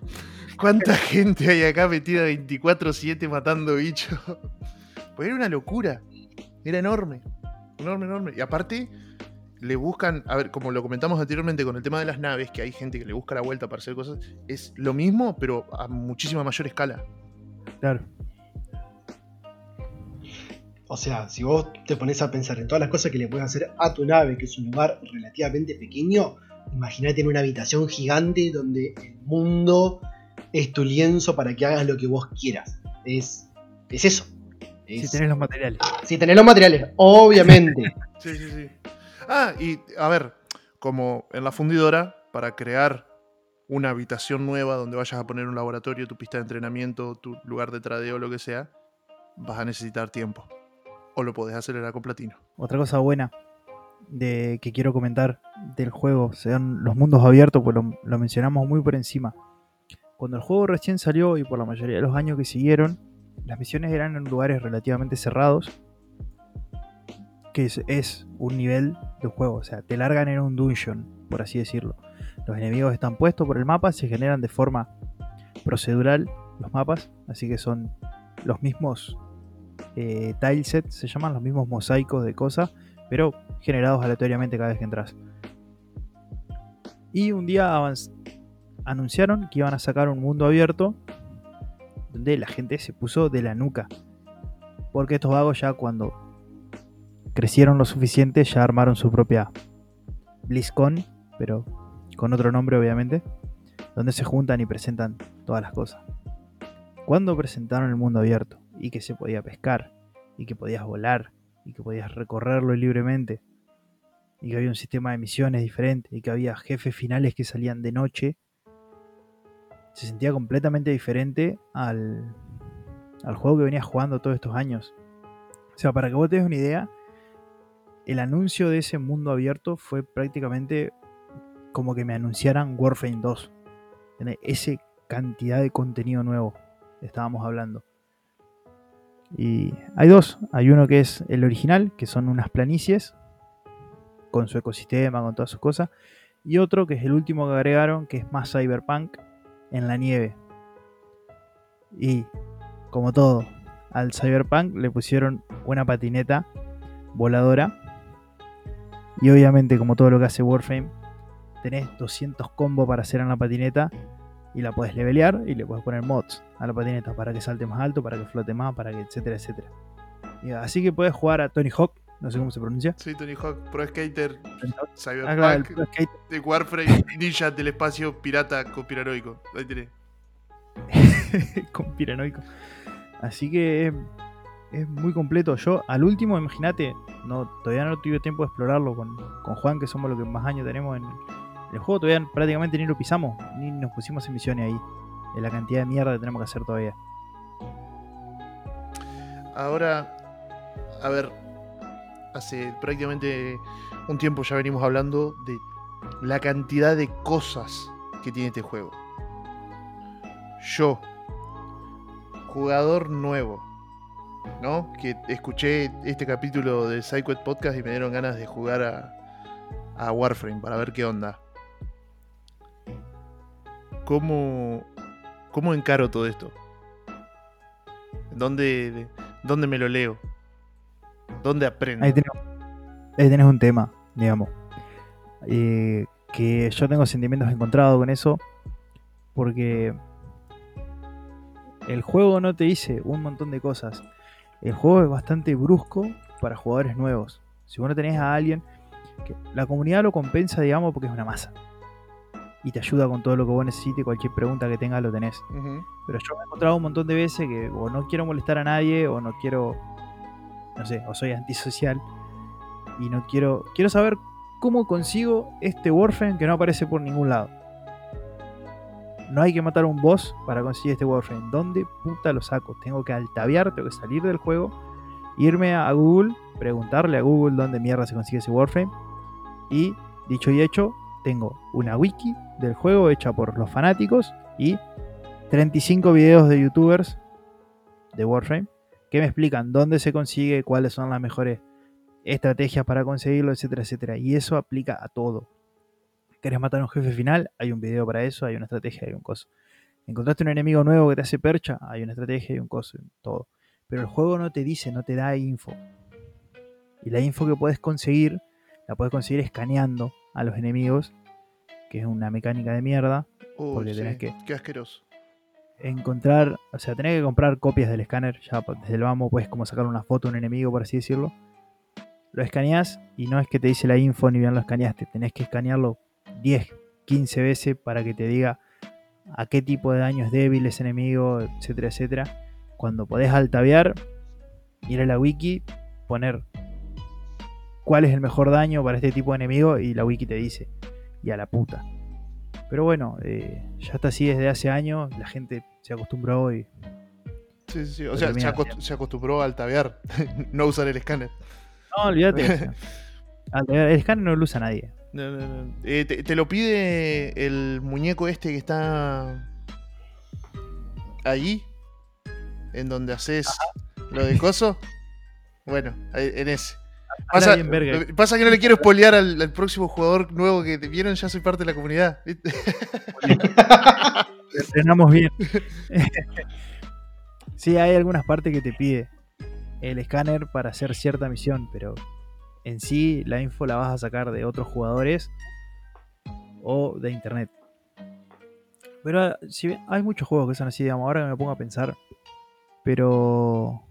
¿Cuánta gente hay acá metida 24/7 matando bichos? Pues era una locura, era enorme, enorme, enorme. Y aparte le buscan, a ver, como lo comentamos anteriormente con el tema de las naves, que hay gente que le busca la vuelta para hacer cosas, es lo mismo, pero a muchísima mayor escala. Claro. O sea, si vos te pones a pensar en todas las cosas que le puedes hacer a tu nave, que es un lugar relativamente pequeño, imagínate en una habitación gigante donde el mundo es tu lienzo para que hagas lo que vos quieras. Es, es eso. si tenés los materiales. Si tenés los materiales, obviamente. sí, sí, sí. Ah, y a ver, como en la fundidora, para crear una habitación nueva donde vayas a poner un laboratorio, tu pista de entrenamiento, tu lugar de tradeo, lo que sea, vas a necesitar tiempo. O lo podés acelerar con platino. Otra cosa buena de que quiero comentar del juego sean los mundos abiertos, pues lo, lo mencionamos muy por encima. Cuando el juego recién salió y por la mayoría de los años que siguieron, las misiones eran en lugares relativamente cerrados que es, un nivel de juego, o sea, te largan en un dungeon, por así decirlo. Los enemigos están puestos por el mapa, se generan de forma procedural los mapas, así que son los mismos eh, tilesets, se llaman los mismos mosaicos de cosas, pero generados aleatoriamente cada vez que entras. Y un día anunciaron que iban a sacar un mundo abierto donde la gente se puso de la nuca. Porque estos vagos ya cuando crecieron lo suficiente, ya armaron su propia BlizzCon, pero con otro nombre obviamente, donde se juntan y presentan todas las cosas. Cuando presentaron el mundo abierto y que se podía pescar y que podías volar y que podías recorrerlo libremente y que había un sistema de misiones diferente y que había jefes finales que salían de noche, se sentía completamente diferente al, al juego que venías jugando todos estos años. O sea, para que vos te una idea, el anuncio de ese mundo abierto fue prácticamente como que me anunciaran Warframe 2. Esa cantidad de contenido nuevo estábamos hablando. Y hay dos. Hay uno que es el original, que son unas planicies con su ecosistema, con todas sus cosas. Y otro que es el último que agregaron, que es más cyberpunk en la nieve. Y como todo, al cyberpunk le pusieron una patineta voladora. Y obviamente, como todo lo que hace Warframe, tenés 200 combos para hacer en la patineta y la puedes levelear y le puedes poner mods a la patineta para que salte más alto, para que flote más, para que etcétera, etcétera. Y así que puedes jugar a Tony Hawk, no sé cómo se pronuncia. Sí, Tony Hawk, Pro Skater, Ah, Cyberpunk, claro, el Pro Skate. de Warframe, Ninja del espacio, pirata, conspiranoico. Ahí tenés. con piranoico. Así que es, muy completo. Yo al último, imagínate, no, todavía no tuve tiempo de explorarlo con, con Juan, que somos los que más años tenemos en el juego. Todavía prácticamente ni lo pisamos, ni nos pusimos en misiones ahí. De la cantidad de mierda que tenemos que hacer todavía. Ahora, a ver, hace prácticamente un tiempo ya venimos hablando de la cantidad de cosas que tiene este juego. Yo, jugador nuevo, ¿no? Que escuché este capítulo de PsyQuest Podcast y me dieron ganas de jugar a, Warframe para ver qué onda. ¿Cómo, cómo encaro todo esto? ¿Dónde, ¿Dónde me lo leo? ¿Dónde aprendo? Ahí tenés, ahí tenés un tema, digamos. Eh, que yo tengo sentimientos encontrados con eso. Porque el juego no te dice un montón de cosas. El juego es bastante brusco para jugadores nuevos. Si vos no tenés a alguien, que la comunidad lo compensa, digamos, porque es una masa. Y te ayuda con todo lo que vos necesites, cualquier pregunta que tengas lo tenés. Pero yo me he encontrado un montón de veces que o no quiero molestar a nadie o no quiero, no sé, o soy antisocial y no quiero, quiero saber cómo consigo este Warframe que no aparece por ningún lado. No hay que matar un boss para conseguir este Warframe. ¿Dónde puta lo saco? Tengo que altaviar, tengo que salir del juego, irme a Google, preguntarle a Google dónde mierda se consigue ese Warframe. Y dicho y hecho, tengo una wiki del juego hecha por los fanáticos y 35 videos de youtubers de Warframe que me explican dónde se consigue, cuáles son las mejores estrategias para conseguirlo, etcétera, etcétera. Y eso aplica a todo. ¿Querés matar a un jefe final? Hay un video para eso, hay una estrategia, hay un coso. ¿Encontraste un enemigo nuevo que te hace percha? Hay una estrategia, hay un coso, todo. Pero el juego no te dice, no te da info. Y la info que puedes conseguir, la puedes conseguir escaneando a los enemigos, que es una mecánica de mierda. Uy, Porque sí, tenés que- Qué asqueroso. encontrar, o sea, tenés que comprar copias del escáner, ya desde el vamos puedes como sacar una foto de un enemigo, por así decirlo. Lo escaneás y no es que te dice la info ni bien lo escaneaste, tenés que escanearlo 10, 15 veces para que te diga a qué tipo de daño es débil ese enemigo, etcétera, etcétera. Cuando podés altaviar, ir a la wiki, poner cuál es el mejor daño para este tipo de enemigo y la wiki te dice, y a la puta. Pero bueno, eh, ya está así desde hace años, la gente se acostumbró y Sí, sí, sí. O sea, se, termina acost- se acostumbró a altavear, no usar el escáner. No, olvídate. o sea, altaviar- el escáner no lo usa nadie. No, no, no. Eh, te, te lo pide el muñeco este que está allí, en donde haces lo de coso. Bueno, en ese. Pasa, lo- pasa que no le quiero spoilear al, al próximo jugador nuevo que te vieron, ya soy parte de la comunidad. Entrenamos bien. sí, hay algunas partes que te pide el escáner para hacer cierta misión, pero en sí la info la vas a sacar de otros jugadores o de internet. Pero ah, si bien- hay muchos juegos que son así, digamos, ahora que me pongo a pensar, pero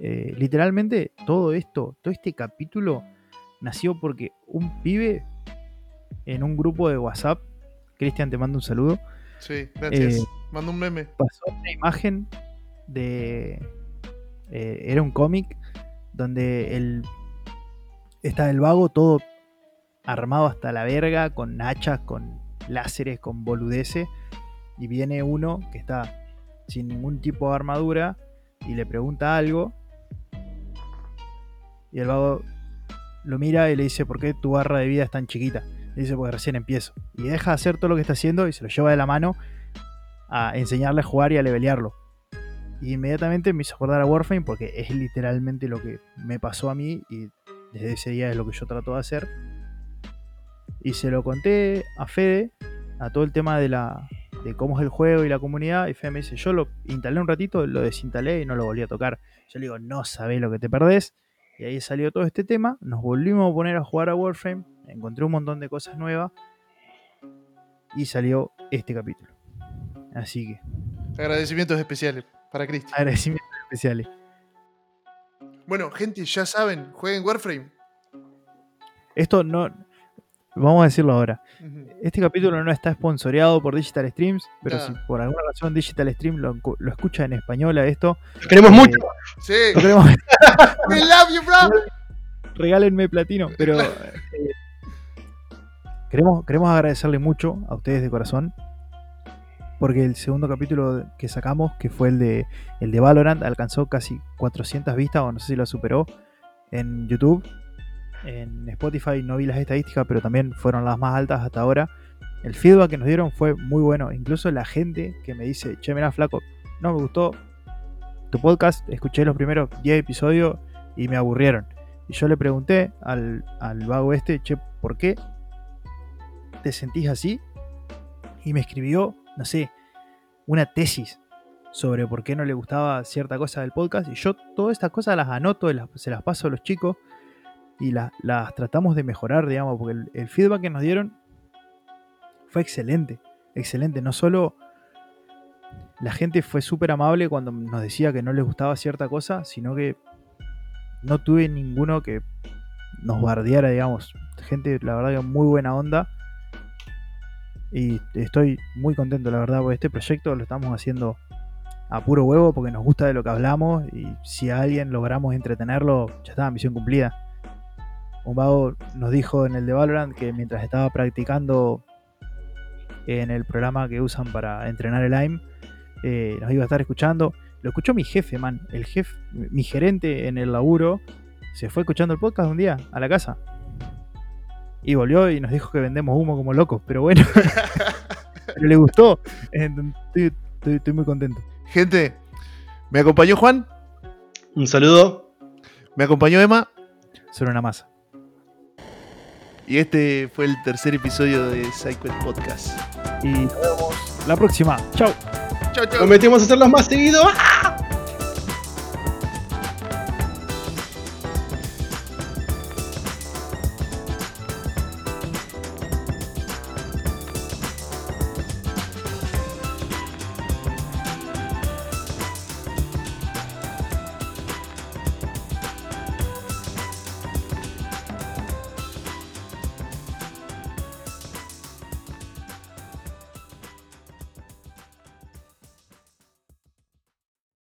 eh, literalmente todo esto, todo este capítulo nació porque un pibe en un grupo de WhatsApp, Cristian te mando un saludo, Sí, gracias. Eh, Manda un meme. pasó una imagen de. eh, era un cómic donde el. Está el vago todo armado hasta la verga, con hachas, con láseres, con boludeces. Y viene uno que está sin ningún tipo de armadura y le pregunta algo. Y el vago lo mira y le dice: ¿Por qué tu barra de vida es tan chiquita? Le dice: Porque recién empiezo. Y deja de hacer todo lo que está haciendo y se lo lleva de la mano a enseñarle a jugar y a levelearlo. Y inmediatamente me hizo acordar a Warframe porque es literalmente lo que me pasó a mí y desde ese día es lo que yo trato de hacer. Y se lo conté a Fede, a todo el tema de la de cómo es el juego y la comunidad. Y Fede me dice, yo lo instalé un ratito, lo desinstalé y no lo volví a tocar. Yo le digo, no sabés lo que te perdés. Y ahí salió todo este tema. Nos volvimos a poner a jugar a Warframe. Encontré un montón de cosas nuevas. Y salió este capítulo. Así que, Agradecimientos especiales para Cristian. agradecimientos especiales. Bueno, gente, ya saben, jueguen Warframe. Esto no. Vamos a decirlo ahora. Este capítulo no está sponsoreado por Digital Streams, pero si por alguna razón Digital Stream lo, lo escucha en español a esto, Lo queremos eh, mucho. Sí. lo queremos- We love you, bro. regálenme platino, pero eh, queremos, queremos agradecerle mucho a ustedes de corazón. Porque el segundo capítulo que sacamos, que fue el de, el de Valorant, alcanzó casi 400 vistas, o no sé si lo superó, en YouTube. En Spotify no vi las estadísticas, pero también fueron las más altas hasta ahora. El feedback que nos dieron fue muy bueno. Incluso la gente que me dice, che, mira, flaco, no me gustó tu podcast, escuché los primeros 10 episodios y me aburrieron. Y yo le pregunté al, al vago este, che, ¿por qué te sentís así? Y me escribió, no sé, una tesis sobre por qué no le gustaba cierta cosa del podcast. Y yo todas estas cosas las anoto, se las paso a los chicos y la- las tratamos de mejorar, digamos, porque el, el feedback que nos dieron fue excelente, excelente. No solo la gente fue súper amable cuando nos decía que no les gustaba cierta cosa, sino que no tuve ninguno que nos bardeara, digamos. Gente, la verdad que muy buena onda. Y estoy muy contento, la verdad, porque este proyecto lo estamos haciendo a puro huevo porque nos gusta de lo que hablamos y si a alguien logramos entretenerlo, ya está, misión cumplida. Un vago nos dijo en el de Valorant que mientras estaba practicando en el programa que usan para entrenar el AIM, eh, nos iba a estar escuchando. Lo escuchó mi jefe, man. El jefe, mi gerente en el laburo, se fue escuchando el podcast un día a la casa. Y volvió y nos dijo que vendemos humo como locos. Pero bueno, pero le gustó. Estoy, estoy- estoy muy contento. Gente, me acompañó Juan, Un saludo. me acompañó Emma Solo una masa. y este fue el tercer episodio de Psycho Podcast. Y nos vemos la próxima. Chao. Chau, chau. Prometemos hacerlos más seguido. ¡Ah!